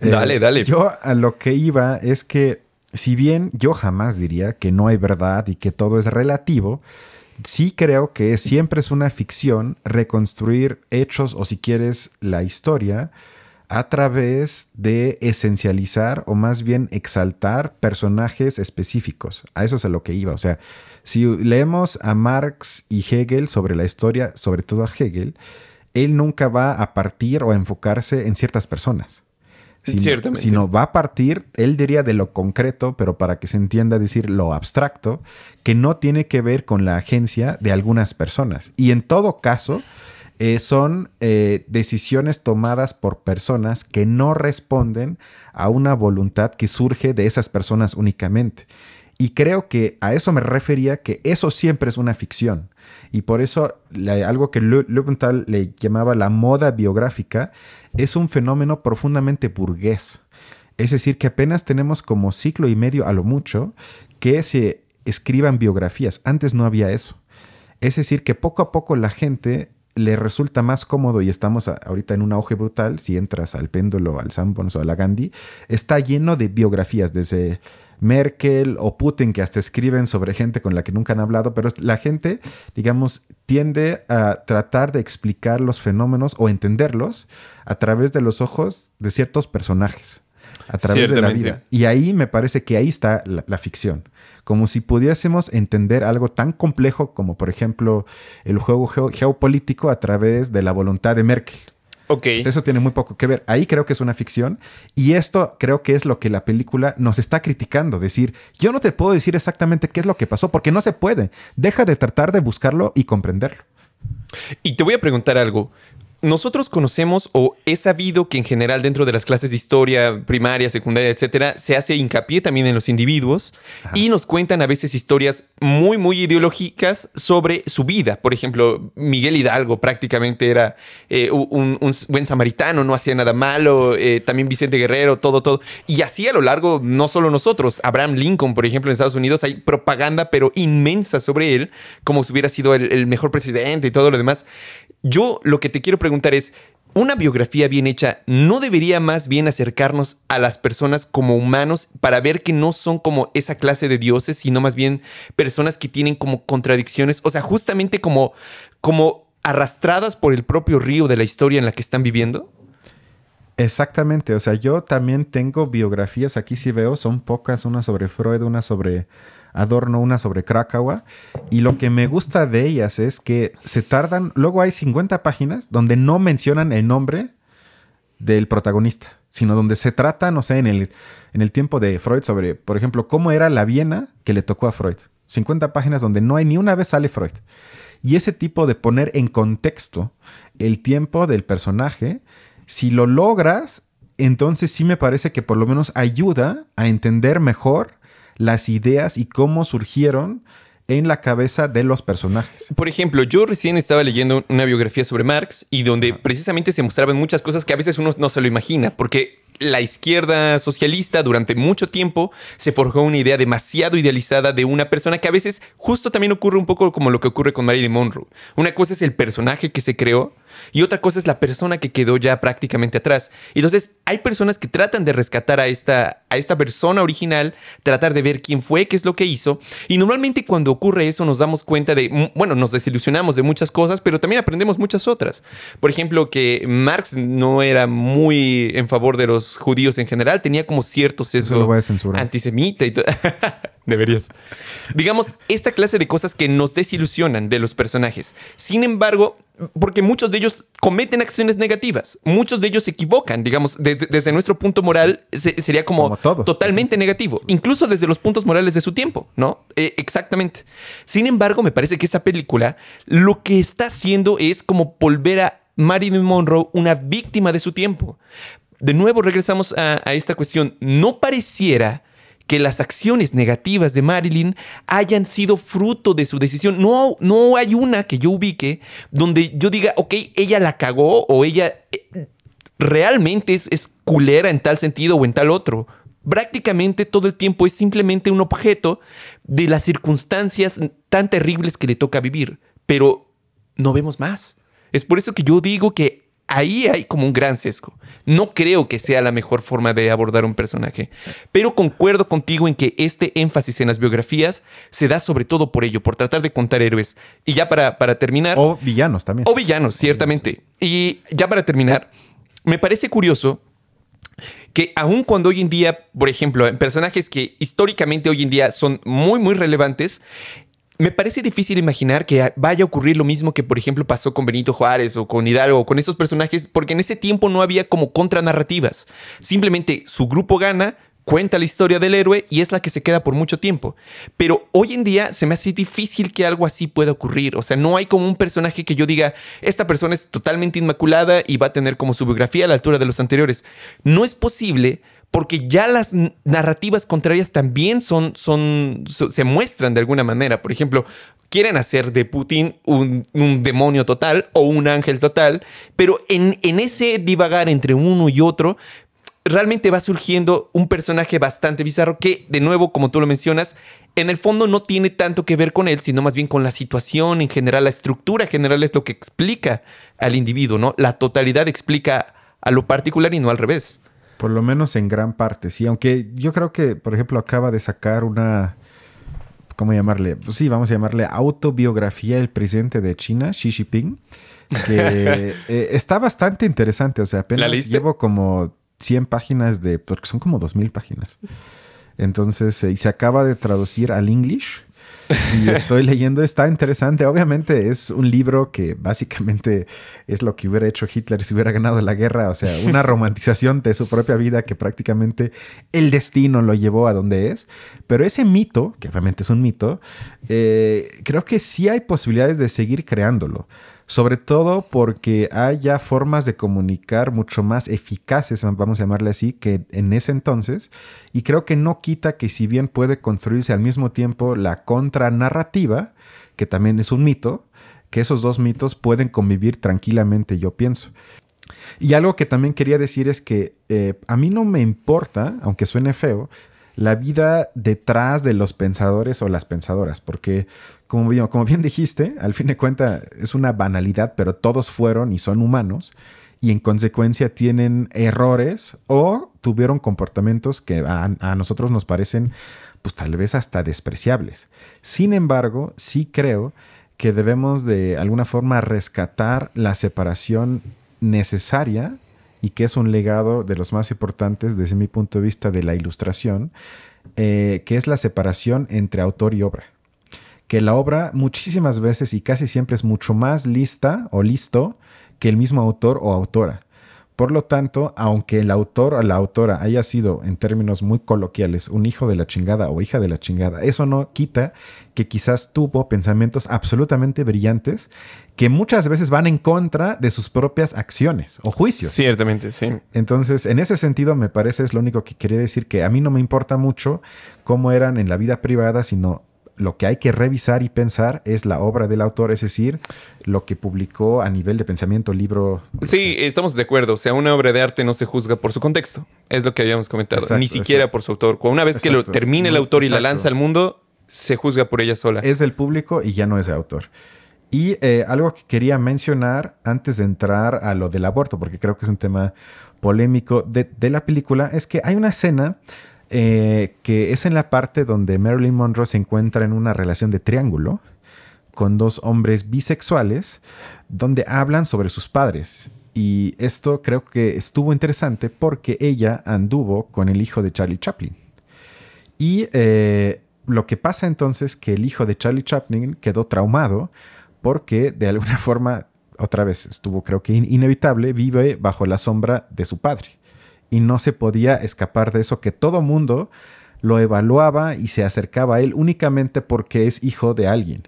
Eh, dale, dale. Yo a lo que iba es que, si bien yo jamás diría que no hay verdad y que todo es relativo, sí creo que siempre es una ficción reconstruir hechos o si quieres la historia a través de esencializar o más bien exaltar personajes específicos. A eso es a lo que iba. O sea, si leemos a Marx y Hegel sobre la historia, sobre todo a Hegel, él nunca va a partir o a enfocarse en ciertas personas. Sino, va a partir, él diría de lo concreto, pero para que se entienda decir lo abstracto, que no tiene que ver con la agencia de algunas personas. Y en todo caso, eh, son eh, decisiones tomadas por personas que no responden a una voluntad que surge de esas personas únicamente. Y creo que a eso me refería, que eso siempre es una ficción. Y por eso la- algo que Lubenthal le llamaba la moda biográfica es un fenómeno profundamente burgués. Es decir, que apenas tenemos como ciclo y medio a lo mucho que se escriban biografías. Antes no había eso. Es decir, que poco a poco la gente le resulta más cómodo y estamos ahorita en un auge brutal, si entras al péndulo, al Sanborns o a la Gandhi, está lleno de biografías, desde Merkel o Putin, que hasta escriben sobre gente con la que nunca han hablado, pero la gente, digamos, tiende a tratar de explicar los fenómenos o entenderlos a través de los ojos de ciertos personajes, a través de la vida. Y ahí me parece que ahí está la, la ficción. Como si pudiésemos entender algo tan complejo como, por ejemplo, el juego geo- geopolítico a través de la voluntad de Merkel. Ok. Pues eso tiene muy poco que ver. Ahí creo que es una ficción. Y esto creo que es lo que la película nos está criticando. Decir, yo no te puedo decir exactamente qué es lo que pasó, porque no se puede. Deja de tratar de buscarlo y comprenderlo. Y te voy a preguntar algo. Nosotros conocemos o he sabido que en general dentro de las clases de historia primaria, secundaria, etcétera, se hace hincapié también en los individuos y nos cuentan a veces historias muy, muy ideológicas sobre su vida. Por ejemplo, Miguel Hidalgo prácticamente era eh, un, un buen samaritano, no hacía nada malo. eh, también Vicente Guerrero, todo, todo. Y así a lo largo, no solo nosotros, Abraham Lincoln, por ejemplo, en Estados Unidos, hay propaganda, pero inmensa sobre él, como si hubiera sido el, el mejor presidente y todo lo demás. Yo lo que te quiero preguntar es, ¿una biografía bien hecha no debería más bien acercarnos a las personas como humanos para ver que no son como esa clase de dioses, sino más bien personas que tienen como contradicciones? O sea, justamente como, como arrastradas por el propio río de la historia en la que están viviendo. Exactamente. O sea, yo también tengo biografías. Aquí sí veo, son pocas. Una sobre Freud, una sobre Adorno, una sobre Krakawa. Y lo que me gusta de ellas es que se tardan. Luego hay 50 páginas donde no mencionan el nombre del protagonista, sino donde se trata, no sé, en el, en el tiempo de Freud sobre, por ejemplo, cómo era la Viena que le tocó a Freud. 50 páginas donde no hay ni una vez sale Freud. Y ese tipo de poner en contexto el tiempo del personaje, si lo logras, entonces sí me parece que por lo menos ayuda a entender mejor las ideas y cómo surgieron en la cabeza de los personajes. Por ejemplo, yo recién estaba leyendo una biografía sobre Marx y donde precisamente se mostraban muchas cosas que a veces uno no se lo imagina, porque la izquierda socialista durante mucho tiempo se forjó una idea demasiado idealizada de una persona que a veces justo también ocurre un poco como lo que ocurre con Marilyn Monroe. Una cosa es el personaje que se creó y otra cosa es la persona que quedó ya prácticamente atrás. Entonces, hay personas que tratan de rescatar a esta, a esta persona original, tratar de ver quién fue, qué es lo que hizo. Y normalmente cuando ocurre eso nos damos cuenta de, mm, bueno, nos desilusionamos de muchas cosas, pero también aprendemos muchas otras. Por ejemplo, que Marx no era muy en favor de los judíos en general, tenía como cierto sesgo antisemita y todo. Deberías. Digamos, esta clase de cosas que nos desilusionan de los personajes. Sin embargo, porque muchos de ellos cometen acciones negativas, muchos de ellos se equivocan, digamos, de- de- desde nuestro punto moral se- sería como, Como todos, totalmente negativo, incluso desde los puntos morales de su tiempo, ¿no? Eh, exactamente. Sin embargo, me parece que esta película lo que está haciendo es como volver a Marilyn Monroe una víctima de su tiempo. De nuevo regresamos a, a esta cuestión. No pareciera que las acciones negativas de Marilyn hayan sido fruto de su decisión. No, no hay una que yo ubique donde yo diga, ok, ella la cagó o ella eh, realmente es, es culera en tal sentido o en tal otro. Prácticamente todo el tiempo es simplemente un objeto de las circunstancias tan terribles que le toca vivir, pero no vemos más. Es por eso que yo digo que ahí hay como un gran sesgo. No creo que sea la mejor forma de abordar un personaje, pero concuerdo contigo en que este énfasis en las biografías se da sobre todo por ello, por tratar de contar héroes. Y ya para, para terminar... O villanos también. O villanos, ciertamente. Y ya para terminar, me parece curioso que aun cuando hoy en día, por ejemplo, en personajes que históricamente hoy en día son muy, muy relevantes, me parece difícil imaginar que vaya a ocurrir lo mismo que, por ejemplo, pasó con Benito Juárez o con Hidalgo o con esos personajes, porque en ese tiempo no había como contranarrativas. Simplemente su grupo gana, cuenta la historia del héroe y es la que se queda por mucho tiempo. Pero hoy en día se me hace difícil que algo así pueda ocurrir. O sea, no hay como un personaje que yo diga, esta persona es totalmente inmaculada y va a tener como su biografía a la altura de los anteriores. No es posible porque ya las narrativas contrarias también son, se muestran de alguna manera. Por ejemplo, quieren hacer de Putin un, demonio total o un ángel total, pero en, en ese divagar entre uno y otro, realmente va surgiendo un personaje bastante bizarro que, de nuevo, como tú lo mencionas, en el fondo no tiene tanto que ver con él, sino más bien con la situación en general, la estructura general es lo que explica al individuo, ¿no? La totalidad explica a lo particular y no al revés. Por lo menos en gran parte, sí. Aunque yo creo que, por ejemplo, acaba de sacar una. ¿Cómo llamarle? Pues sí, vamos a llamarle autobiografía del presidente de China, Xi Jinping. Que eh, está bastante interesante. O sea, apenas llevo como 100 páginas de. Porque son como 2000 páginas. Entonces, eh, y se acaba de traducir al English y estoy leyendo, está interesante. Obviamente es un libro que básicamente es lo que hubiera hecho Hitler si hubiera ganado la guerra, o sea, una romantización de su propia vida que prácticamente el destino lo llevó a donde es. Pero ese mito, que obviamente es un mito, eh, creo que sí hay posibilidades de seguir creándolo sobre todo porque hay ya formas de comunicar mucho más eficaces, vamos a llamarle así, que en ese entonces, y creo que no quita que si bien puede construirse al mismo tiempo la contranarrativa, que también es un mito, que esos dos mitos pueden convivir tranquilamente, yo pienso. Y algo que también quería decir es que eh, a mí no me importa, aunque suene feo, la vida detrás de los pensadores o las pensadoras, porque como bien, dijiste, al fin de cuentas es una banalidad, pero todos fueron y son humanos y en consecuencia tienen errores o tuvieron comportamientos que a, a, nosotros nos parecen pues tal vez hasta despreciables. Sin embargo, sí creo que debemos de alguna forma rescatar la separación necesaria y que es un legado de los más importantes desde mi punto de vista de la ilustración, eh, que es la separación entre autor y obra. Que la obra muchísimas veces y casi siempre es mucho más lista o listo que el mismo autor o autora. Por lo tanto, aunque el autor o la autora haya sido, en términos muy coloquiales, un hijo de la chingada o hija de la chingada, eso no quita que quizás tuvo pensamientos absolutamente brillantes que muchas veces van en contra de sus propias acciones o juicios. Ciertamente, sí. Entonces, en ese sentido, me parece es lo único que quería decir, que a mí no me importa mucho cómo eran en la vida privada, sino lo que hay que revisar y pensar es la obra del autor, es decir, lo que publicó a nivel de pensamiento, libro. Sí, estamos de acuerdo. O sea, una obra de arte no se juzga por su contexto. Es lo que habíamos comentado. Ni siquiera por su autor. Una vez que lo termine el autor y la lanza al mundo, se juzga por ella sola. Es del público y ya no es de autor. Y eh, algo que quería mencionar antes de entrar a lo del aborto, porque creo que es un tema polémico de, de la película, es que hay una escena eh, que es en la parte donde Marilyn Monroe se encuentra en una relación de triángulo con dos hombres bisexuales, donde hablan sobre sus padres. Y esto creo que estuvo interesante porque ella anduvo con el hijo de Charlie Chaplin. Y eh, lo que pasa entonces que el hijo de Charlie Chaplin quedó traumado porque de alguna forma, otra vez estuvo creo que inevitable, vive bajo la sombra de su padre y no se podía escapar de eso, que todo mundo lo evaluaba y se acercaba a él únicamente porque es hijo de alguien.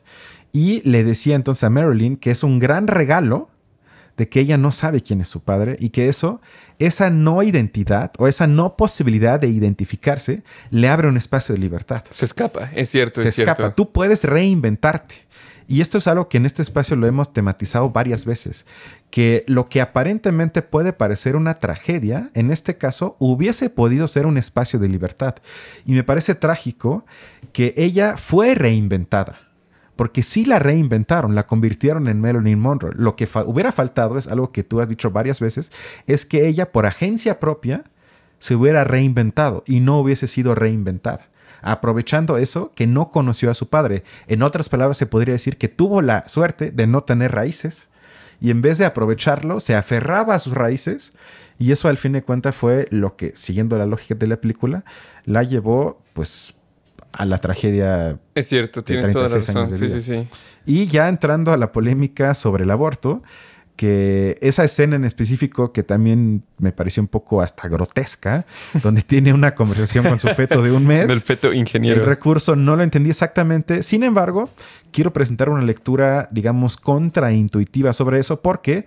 Y le decía entonces a Marilyn que es un gran regalo de que ella no sabe quién es su padre y que eso, esa no identidad o esa no posibilidad de identificarse, le abre un espacio de libertad. Se escapa, es cierto, se es escapa. cierto. Tú puedes reinventarte. Y esto es algo que en este espacio lo hemos tematizado varias veces, que lo que aparentemente puede parecer una tragedia, en este caso hubiese podido ser un espacio de libertad. Y me parece trágico que ella fue reinventada. Porque sí la reinventaron, la convirtieron en Marilyn Monroe. Lo que hubiera faltado es algo que tú has dicho varias veces, es que ella por agencia propia se hubiera reinventado y no hubiese sido reinventada aprovechando eso que no conoció a su padre. En otras palabras, se podría decir que tuvo la suerte de no tener raíces y en vez de aprovecharlo, se aferraba a sus raíces y eso al fin de cuentas fue lo que, siguiendo la lógica de la película, la llevó pues a la tragedia. Es cierto, tienes toda la razón. Sí, sí, sí. Y ya entrando a la polémica sobre el aborto, que esa escena en específico que también me pareció un poco hasta grotesca, donde tiene una conversación con su feto de un mes. Del feto ingeniero. El recurso no lo entendí exactamente. Sin embargo, quiero presentar una lectura, digamos, contraintuitiva sobre eso, porque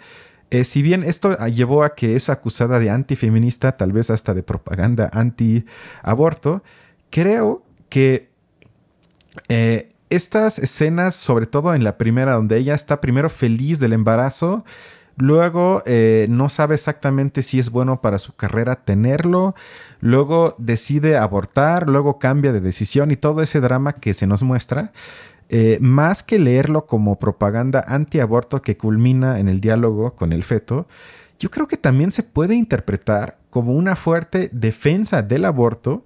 eh, si bien esto llevó a que es acusada de antifeminista, tal vez hasta de propaganda anti-aborto, creo que eh, estas escenas, sobre todo en la primera, donde ella está primero feliz del embarazo, luego eh, no sabe exactamente si es bueno para su carrera tenerlo, luego decide abortar, luego cambia de decisión y todo ese drama que se nos muestra. Eh, más que leerlo como propaganda antiaborto que culmina en el diálogo con el feto, yo creo que también se puede interpretar como una fuerte defensa del aborto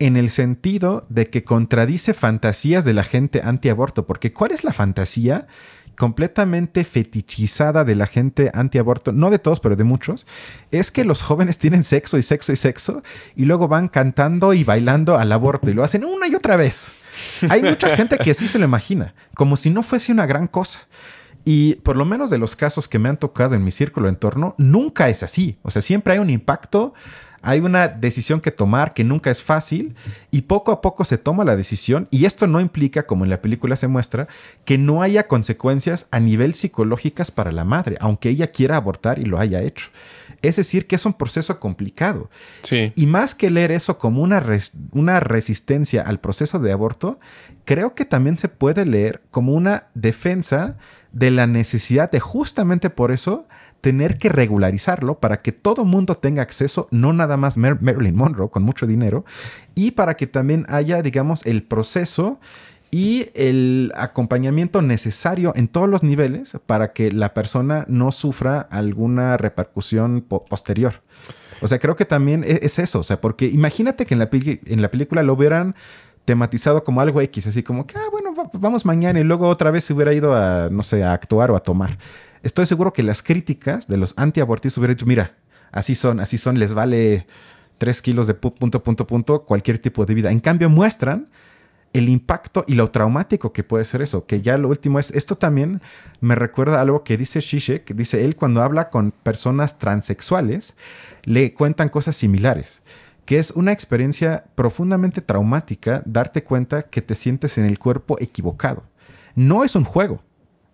en el sentido de que contradice fantasías de la gente antiaborto, porque ¿cuál es la fantasía completamente fetichizada de la gente antiaborto, no de todos, pero de muchos, es que los jóvenes tienen sexo y sexo y sexo y luego van cantando y bailando al aborto y lo hacen una y otra vez. Hay mucha gente que así se lo imagina, como si no fuese una gran cosa. Y por lo menos de los casos que me han tocado en mi círculo en torno, nunca es así. O sea, siempre hay un impacto hay una decisión que tomar que nunca es fácil y poco a poco se toma la decisión y esto no implica, como en la película se muestra, que no haya consecuencias a nivel psicológicas para la madre, aunque ella quiera abortar y lo haya hecho. Es decir, que es un proceso complicado. Sí. Y más que leer eso como una, una resistencia al proceso de aborto, creo que también se puede leer como una defensa de la necesidad de justamente por eso tener que regularizarlo para que todo mundo tenga acceso, no nada más Marilyn Monroe con mucho dinero, y para que también haya, digamos, el proceso y el acompañamiento necesario en todos los niveles para que la persona no sufra alguna repercusión posterior. O sea, creo que también e-, es, eso, o sea, porque imagínate que en la, en la película lo hubieran tematizado como algo X, así como que, ah, bueno, vamos mañana y luego otra vez se hubiera ido a, no sé, a actuar o a tomar estoy seguro que las críticas de los antiabortistas hubieran dicho, mira, así son, así son, les vale tres kilos de punto, punto, punto, cualquier tipo de vida. En cambio, muestran el impacto y lo traumático que puede ser eso, que ya lo último es, esto también me recuerda algo que dice que dice él cuando habla con personas transexuales, le cuentan cosas similares, que es una experiencia profundamente traumática darte cuenta que te sientes en el cuerpo equivocado. No es un juego,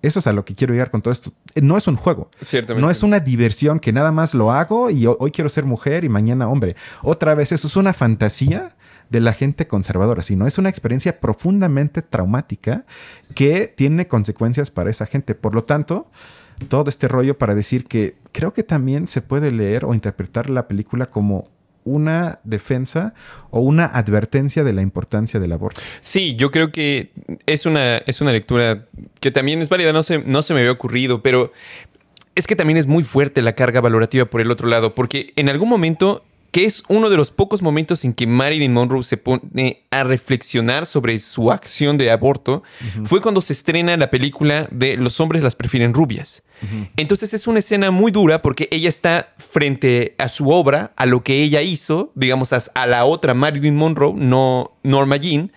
eso es a lo que quiero llegar con todo esto. No es un juego. Ciertamente. No es una diversión que nada más lo hago y hoy quiero ser mujer y mañana hombre. Otra vez, eso es una fantasía de la gente conservadora, sino es una experiencia profundamente traumática que tiene consecuencias para esa gente. Por lo tanto, todo este rollo para decir que creo que también se puede leer o interpretar la película como una defensa o una advertencia de la importancia del aborto. Sí, yo creo que es una, es una lectura que también es válida, no se, no se me había ocurrido, pero es que también es muy fuerte la carga valorativa por el otro lado, porque en algún momento que es uno de los pocos momentos en que Marilyn Monroe se pone a reflexionar sobre su acción de aborto, fue cuando se estrena la película de Los hombres las prefieren rubias. Entonces es una escena muy dura porque ella está frente a su obra, a lo que ella hizo, digamos, a, la otra Marilyn Monroe, no Norma Jean,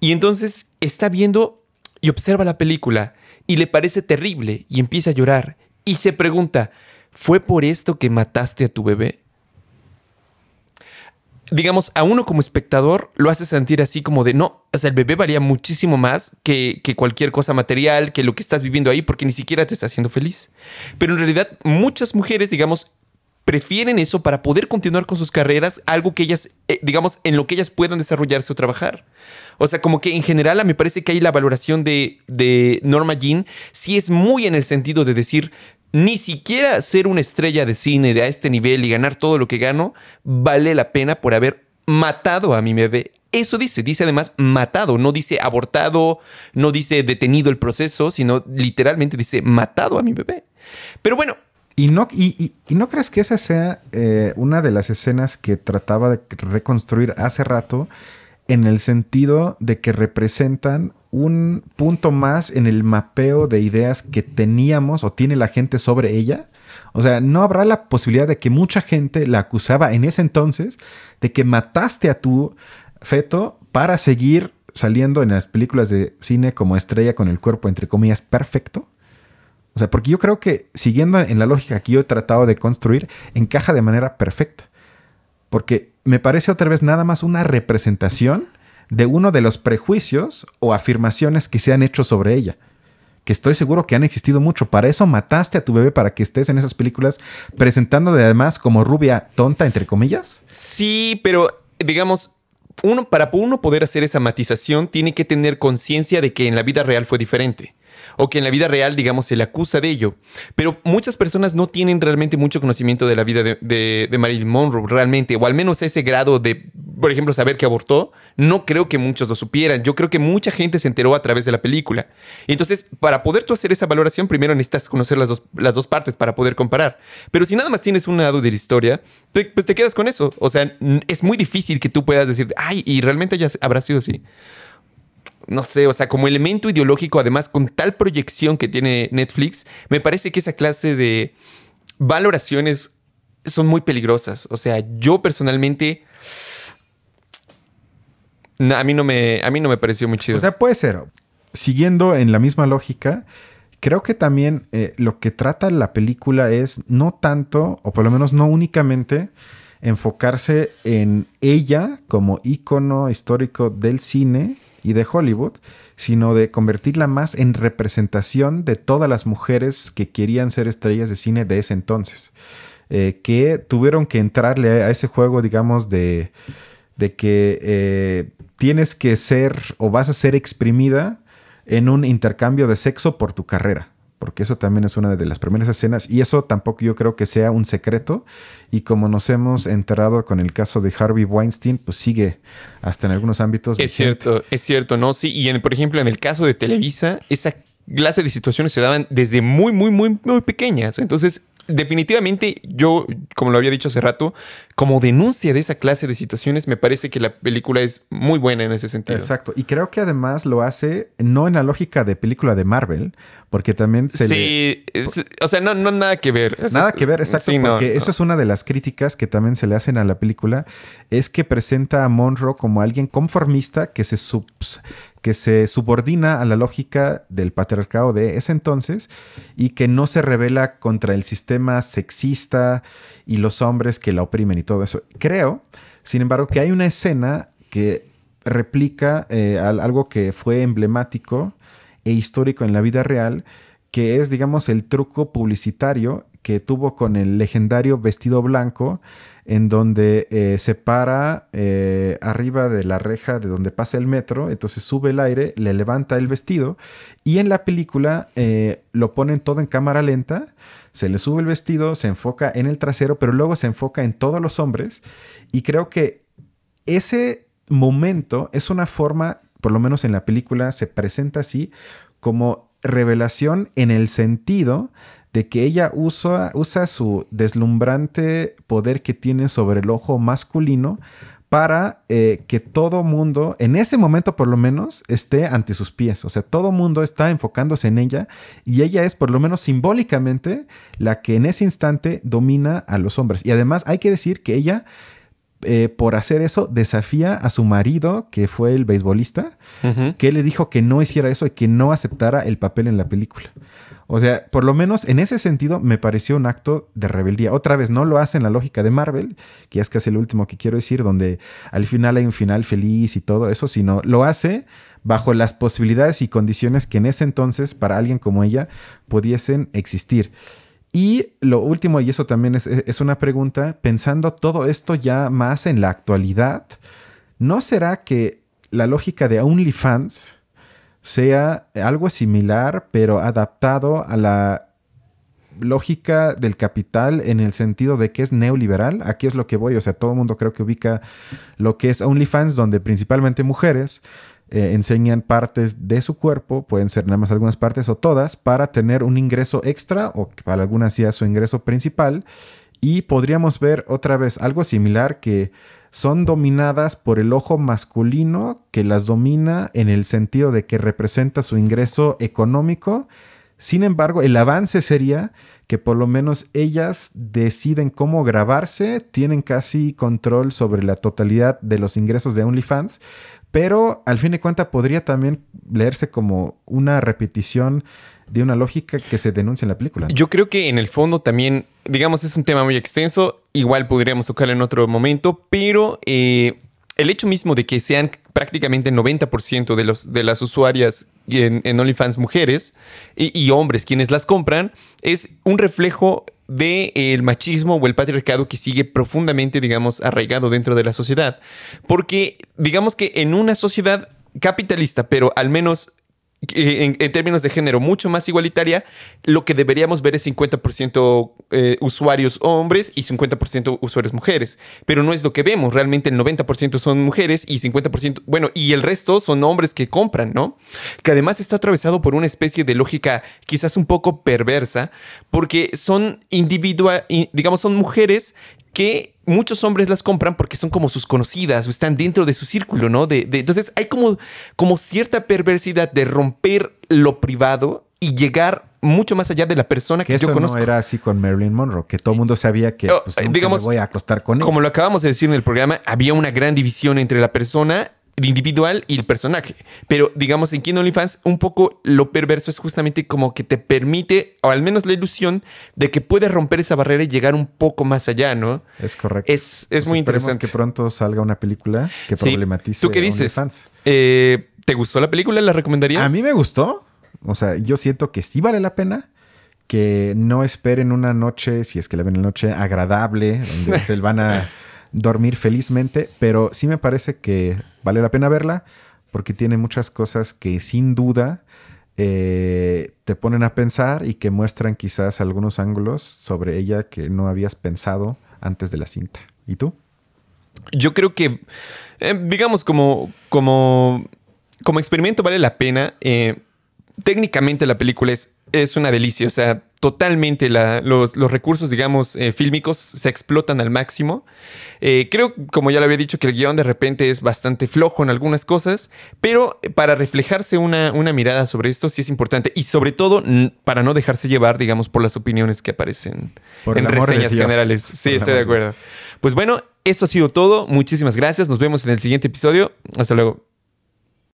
y entonces está viendo y observa la película y le parece terrible y empieza a llorar y se pregunta, ¿fue por esto que mataste a tu bebé? Digamos, a uno como espectador lo hace sentir así como de, no, o sea, el bebé valía muchísimo más que, cualquier cosa material, que lo que estás viviendo ahí, porque ni siquiera te está haciendo feliz. Pero en realidad muchas mujeres, digamos, prefieren eso para poder continuar con sus carreras, algo que ellas, eh, digamos, en lo que ellas puedan desarrollarse o trabajar. O sea, como que en general me parece que ahí la valoración de, de Norma Jean sí es muy en el sentido de decir, ni siquiera ser una estrella de cine de a este nivel y ganar todo lo que gano vale la pena por haber matado a mi bebé. Eso dice, dice además matado, no dice abortado, no dice detenido el proceso, sino literalmente dice matado a mi bebé. Pero bueno. ¿Y no, y, no crees que esa sea eh, una de las escenas que trataba de reconstruir hace rato en el sentido de que representan un punto más en el mapeo de ideas que teníamos o tiene la gente sobre ella. O sea, no habrá la posibilidad de que mucha gente la acusaba en ese entonces de que mataste a tu feto para seguir saliendo en las películas de cine como estrella con el cuerpo, entre comillas, perfecto. O sea, porque yo creo que siguiendo en la lógica que yo he tratado de construir, encaja de manera perfecta. Porque me parece otra vez nada más una representación de uno de los prejuicios o afirmaciones que se han hecho sobre ella. Que estoy seguro que han existido mucho. Para eso mataste a tu bebé para que estés en esas películas presentándote además como rubia tonta, entre comillas. Sí, pero digamos, uno, para uno poder hacer esa matización, tiene que tener conciencia de que en la vida real fue diferente o que en la vida real, digamos, se le acusa de ello. Pero muchas personas no tienen realmente mucho conocimiento de la vida de, Marilyn Monroe, realmente, o al menos ese grado de, por ejemplo, saber que abortó. No creo que muchos lo supieran. Yo creo que mucha gente se enteró a través de la película. Entonces, para poder tú hacer esa valoración, primero necesitas conocer las dos, las dos partes para poder comparar. Pero si nada más tienes un lado de la historia, pues te quedas con eso. O sea, es muy difícil que tú puedas decir, ay, y realmente ya habrá sido así no sé, o sea, como elemento ideológico, además con tal proyección que tiene Netflix, me parece que esa clase de valoraciones son muy peligrosas. O sea, yo personalmente... a, mí no me, a mí no me pareció muy chido. O sea, puede ser. Siguiendo en la misma lógica, creo que también eh, lo que trata la película es no tanto, o por lo menos no únicamente, enfocarse en ella como ícono histórico del cine y de Hollywood, sino de convertirla más en representación de todas las mujeres que querían ser estrellas de cine de ese entonces, eh, que tuvieron que entrarle a ese juego, digamos, de, de que eh, tienes que ser o vas a ser exprimida en un intercambio de sexo por tu carrera porque eso también es una de las primeras escenas y eso tampoco yo creo que sea un secreto y como nos hemos enterado con el caso de Harvey Weinstein, pues sigue hasta en algunos ámbitos. Es cierto, es cierto, ¿no? Sí, y por ejemplo en el caso de Televisa, esa clase de situaciones se daban desde muy, muy, muy, muy pequeñas. Entonces, definitivamente yo, como lo había dicho hace rato, como denuncia de esa clase de situaciones, me parece que la película es muy buena en ese sentido. Exacto. Y creo que además lo hace no en la lógica de película de Marvel, porque también se sí, o sea, no, no nada que ver. nada que ver, exacto. porque eso es una de las críticas que también se le hacen a la película, es que presenta a Monroe como alguien conformista que se subs que se subordina a la lógica del patriarcado de ese entonces y que no se revela contra el sistema sexista y los hombres que la oprimen y todo eso. Creo, sin embargo, que hay una escena que replica eh, algo que fue emblemático e histórico en la vida real, que es, digamos, el truco publicitario que tuvo con el legendario vestido blanco en donde eh, se para eh, arriba de la reja de donde pasa el metro, entonces sube el aire, le levanta el vestido y en la película eh, lo ponen todo en cámara lenta, se le sube el vestido, se enfoca en el trasero, pero luego se enfoca en todos los hombres y creo que ese momento es una forma, por lo menos en la película se presenta así, como revelación en el sentido de que ella usa, usa su deslumbrante poder que tiene sobre el ojo masculino para eh, que todo mundo, en ese momento por lo menos, esté ante sus pies. O sea, todo mundo está enfocándose en ella y ella es por lo menos simbólicamente la que en ese instante domina a los hombres. Y además hay que decir que ella, eh, por hacer eso, desafía a su marido, que fue el beisbolista, que le dijo que no hiciera eso y que no aceptara el papel en la película. O sea, por lo menos en ese sentido me pareció un acto de rebeldía. Otra vez, no lo hace en la lógica de Marvel, que es casi lo último que quiero decir, donde al final hay un final feliz y todo eso, sino lo hace bajo las posibilidades y condiciones que en ese entonces para alguien como ella pudiesen existir. Y lo último, y eso también es, es una pregunta, pensando todo esto ya más en la actualidad, ¿no será que la lógica de OnlyFans sea algo similar, pero adaptado a la lógica del capital en el sentido de que es neoliberal. Aquí es lo que voy, o sea, todo el mundo creo que ubica lo que es OnlyFans, donde principalmente mujeres eh, enseñan partes de su cuerpo, pueden ser nada más algunas partes o todas, para tener un ingreso extra o para algunas ya su ingreso principal. Y podríamos ver otra vez algo similar que son dominadas por el ojo masculino que las domina en el sentido de que representa su ingreso económico Sin embargo, el avance sería que por lo menos ellas deciden cómo grabarse, tienen casi control sobre la totalidad de los ingresos de OnlyFans, pero al fin de cuentas podría también leerse como una repetición de una lógica que se denuncia en la película. Yo creo que en el fondo también, digamos, es un tema muy extenso, igual podríamos tocarlo en otro momento, pero eh, el hecho mismo de que sean prácticamente el 90% de, los, de las usuarias en, OnlyFans mujeres y, hombres quienes las compran es un reflejo del machismo o el patriarcado que sigue profundamente, digamos, arraigado dentro de la sociedad. Porque digamos que en una sociedad capitalista, pero al menos en, términos de género mucho más igualitaria, lo que deberíamos ver es 50% eh, usuarios hombres y 50% usuarios mujeres. Pero no es lo que vemos. Realmente el 90% son mujeres y 50%, bueno, y el resto son hombres que compran, ¿no? Que además está atravesado por una especie de lógica quizás un poco perversa, porque son individual, digamos, son mujeres que muchos hombres las compran porque son como sus conocidas o están dentro de su círculo, ¿no? De, entonces hay como, como cierta perversidad de romper lo privado y llegar mucho más allá de la persona que, que yo conozco. No era así con Marilyn Monroe, que todo el mundo sabía que oh, pues, digamos, me voy a acostar con ella. Como lo acabamos de decir en el programa, había una gran división entre la persona individual y el personaje. Pero digamos, en King OnlyFans, un poco lo perverso es justamente como que te permite, o al menos la ilusión, de que puedes romper esa barrera y llegar un poco más allá, ¿no? Es correcto. Es, es pues muy interesante. que pronto salga una película que problematice ¿Tú qué dices? Eh, ¿Te gustó la película? ¿La recomendarías? A mí me gustó. O sea, yo siento que sí vale la pena que no esperen una noche, si es que la ven en la noche, agradable, donde se van a dormir felizmente, pero sí me parece que vale la pena verla porque tiene muchas cosas que sin duda eh, te ponen a pensar y que muestran quizás algunos ángulos sobre ella que no habías pensado antes de la cinta. ¿Y tú? Yo creo que, eh, digamos, como, como, como experimento vale la pena. Eh, técnicamente la película es, es una delicia, o sea, totalmente los, recursos, digamos, eh, fílmicos se explotan al máximo. Eh, creo, como ya lo había dicho, que el guion de repente es bastante flojo en algunas cosas, pero para reflejarse una, una mirada sobre esto sí es importante y sobre todo para no dejarse llevar, digamos, por las opiniones que aparecen en reseñas generales. Sí, estoy de acuerdo. Pues bueno, esto ha sido todo. Muchísimas gracias. Nos vemos en el siguiente episodio. Hasta luego.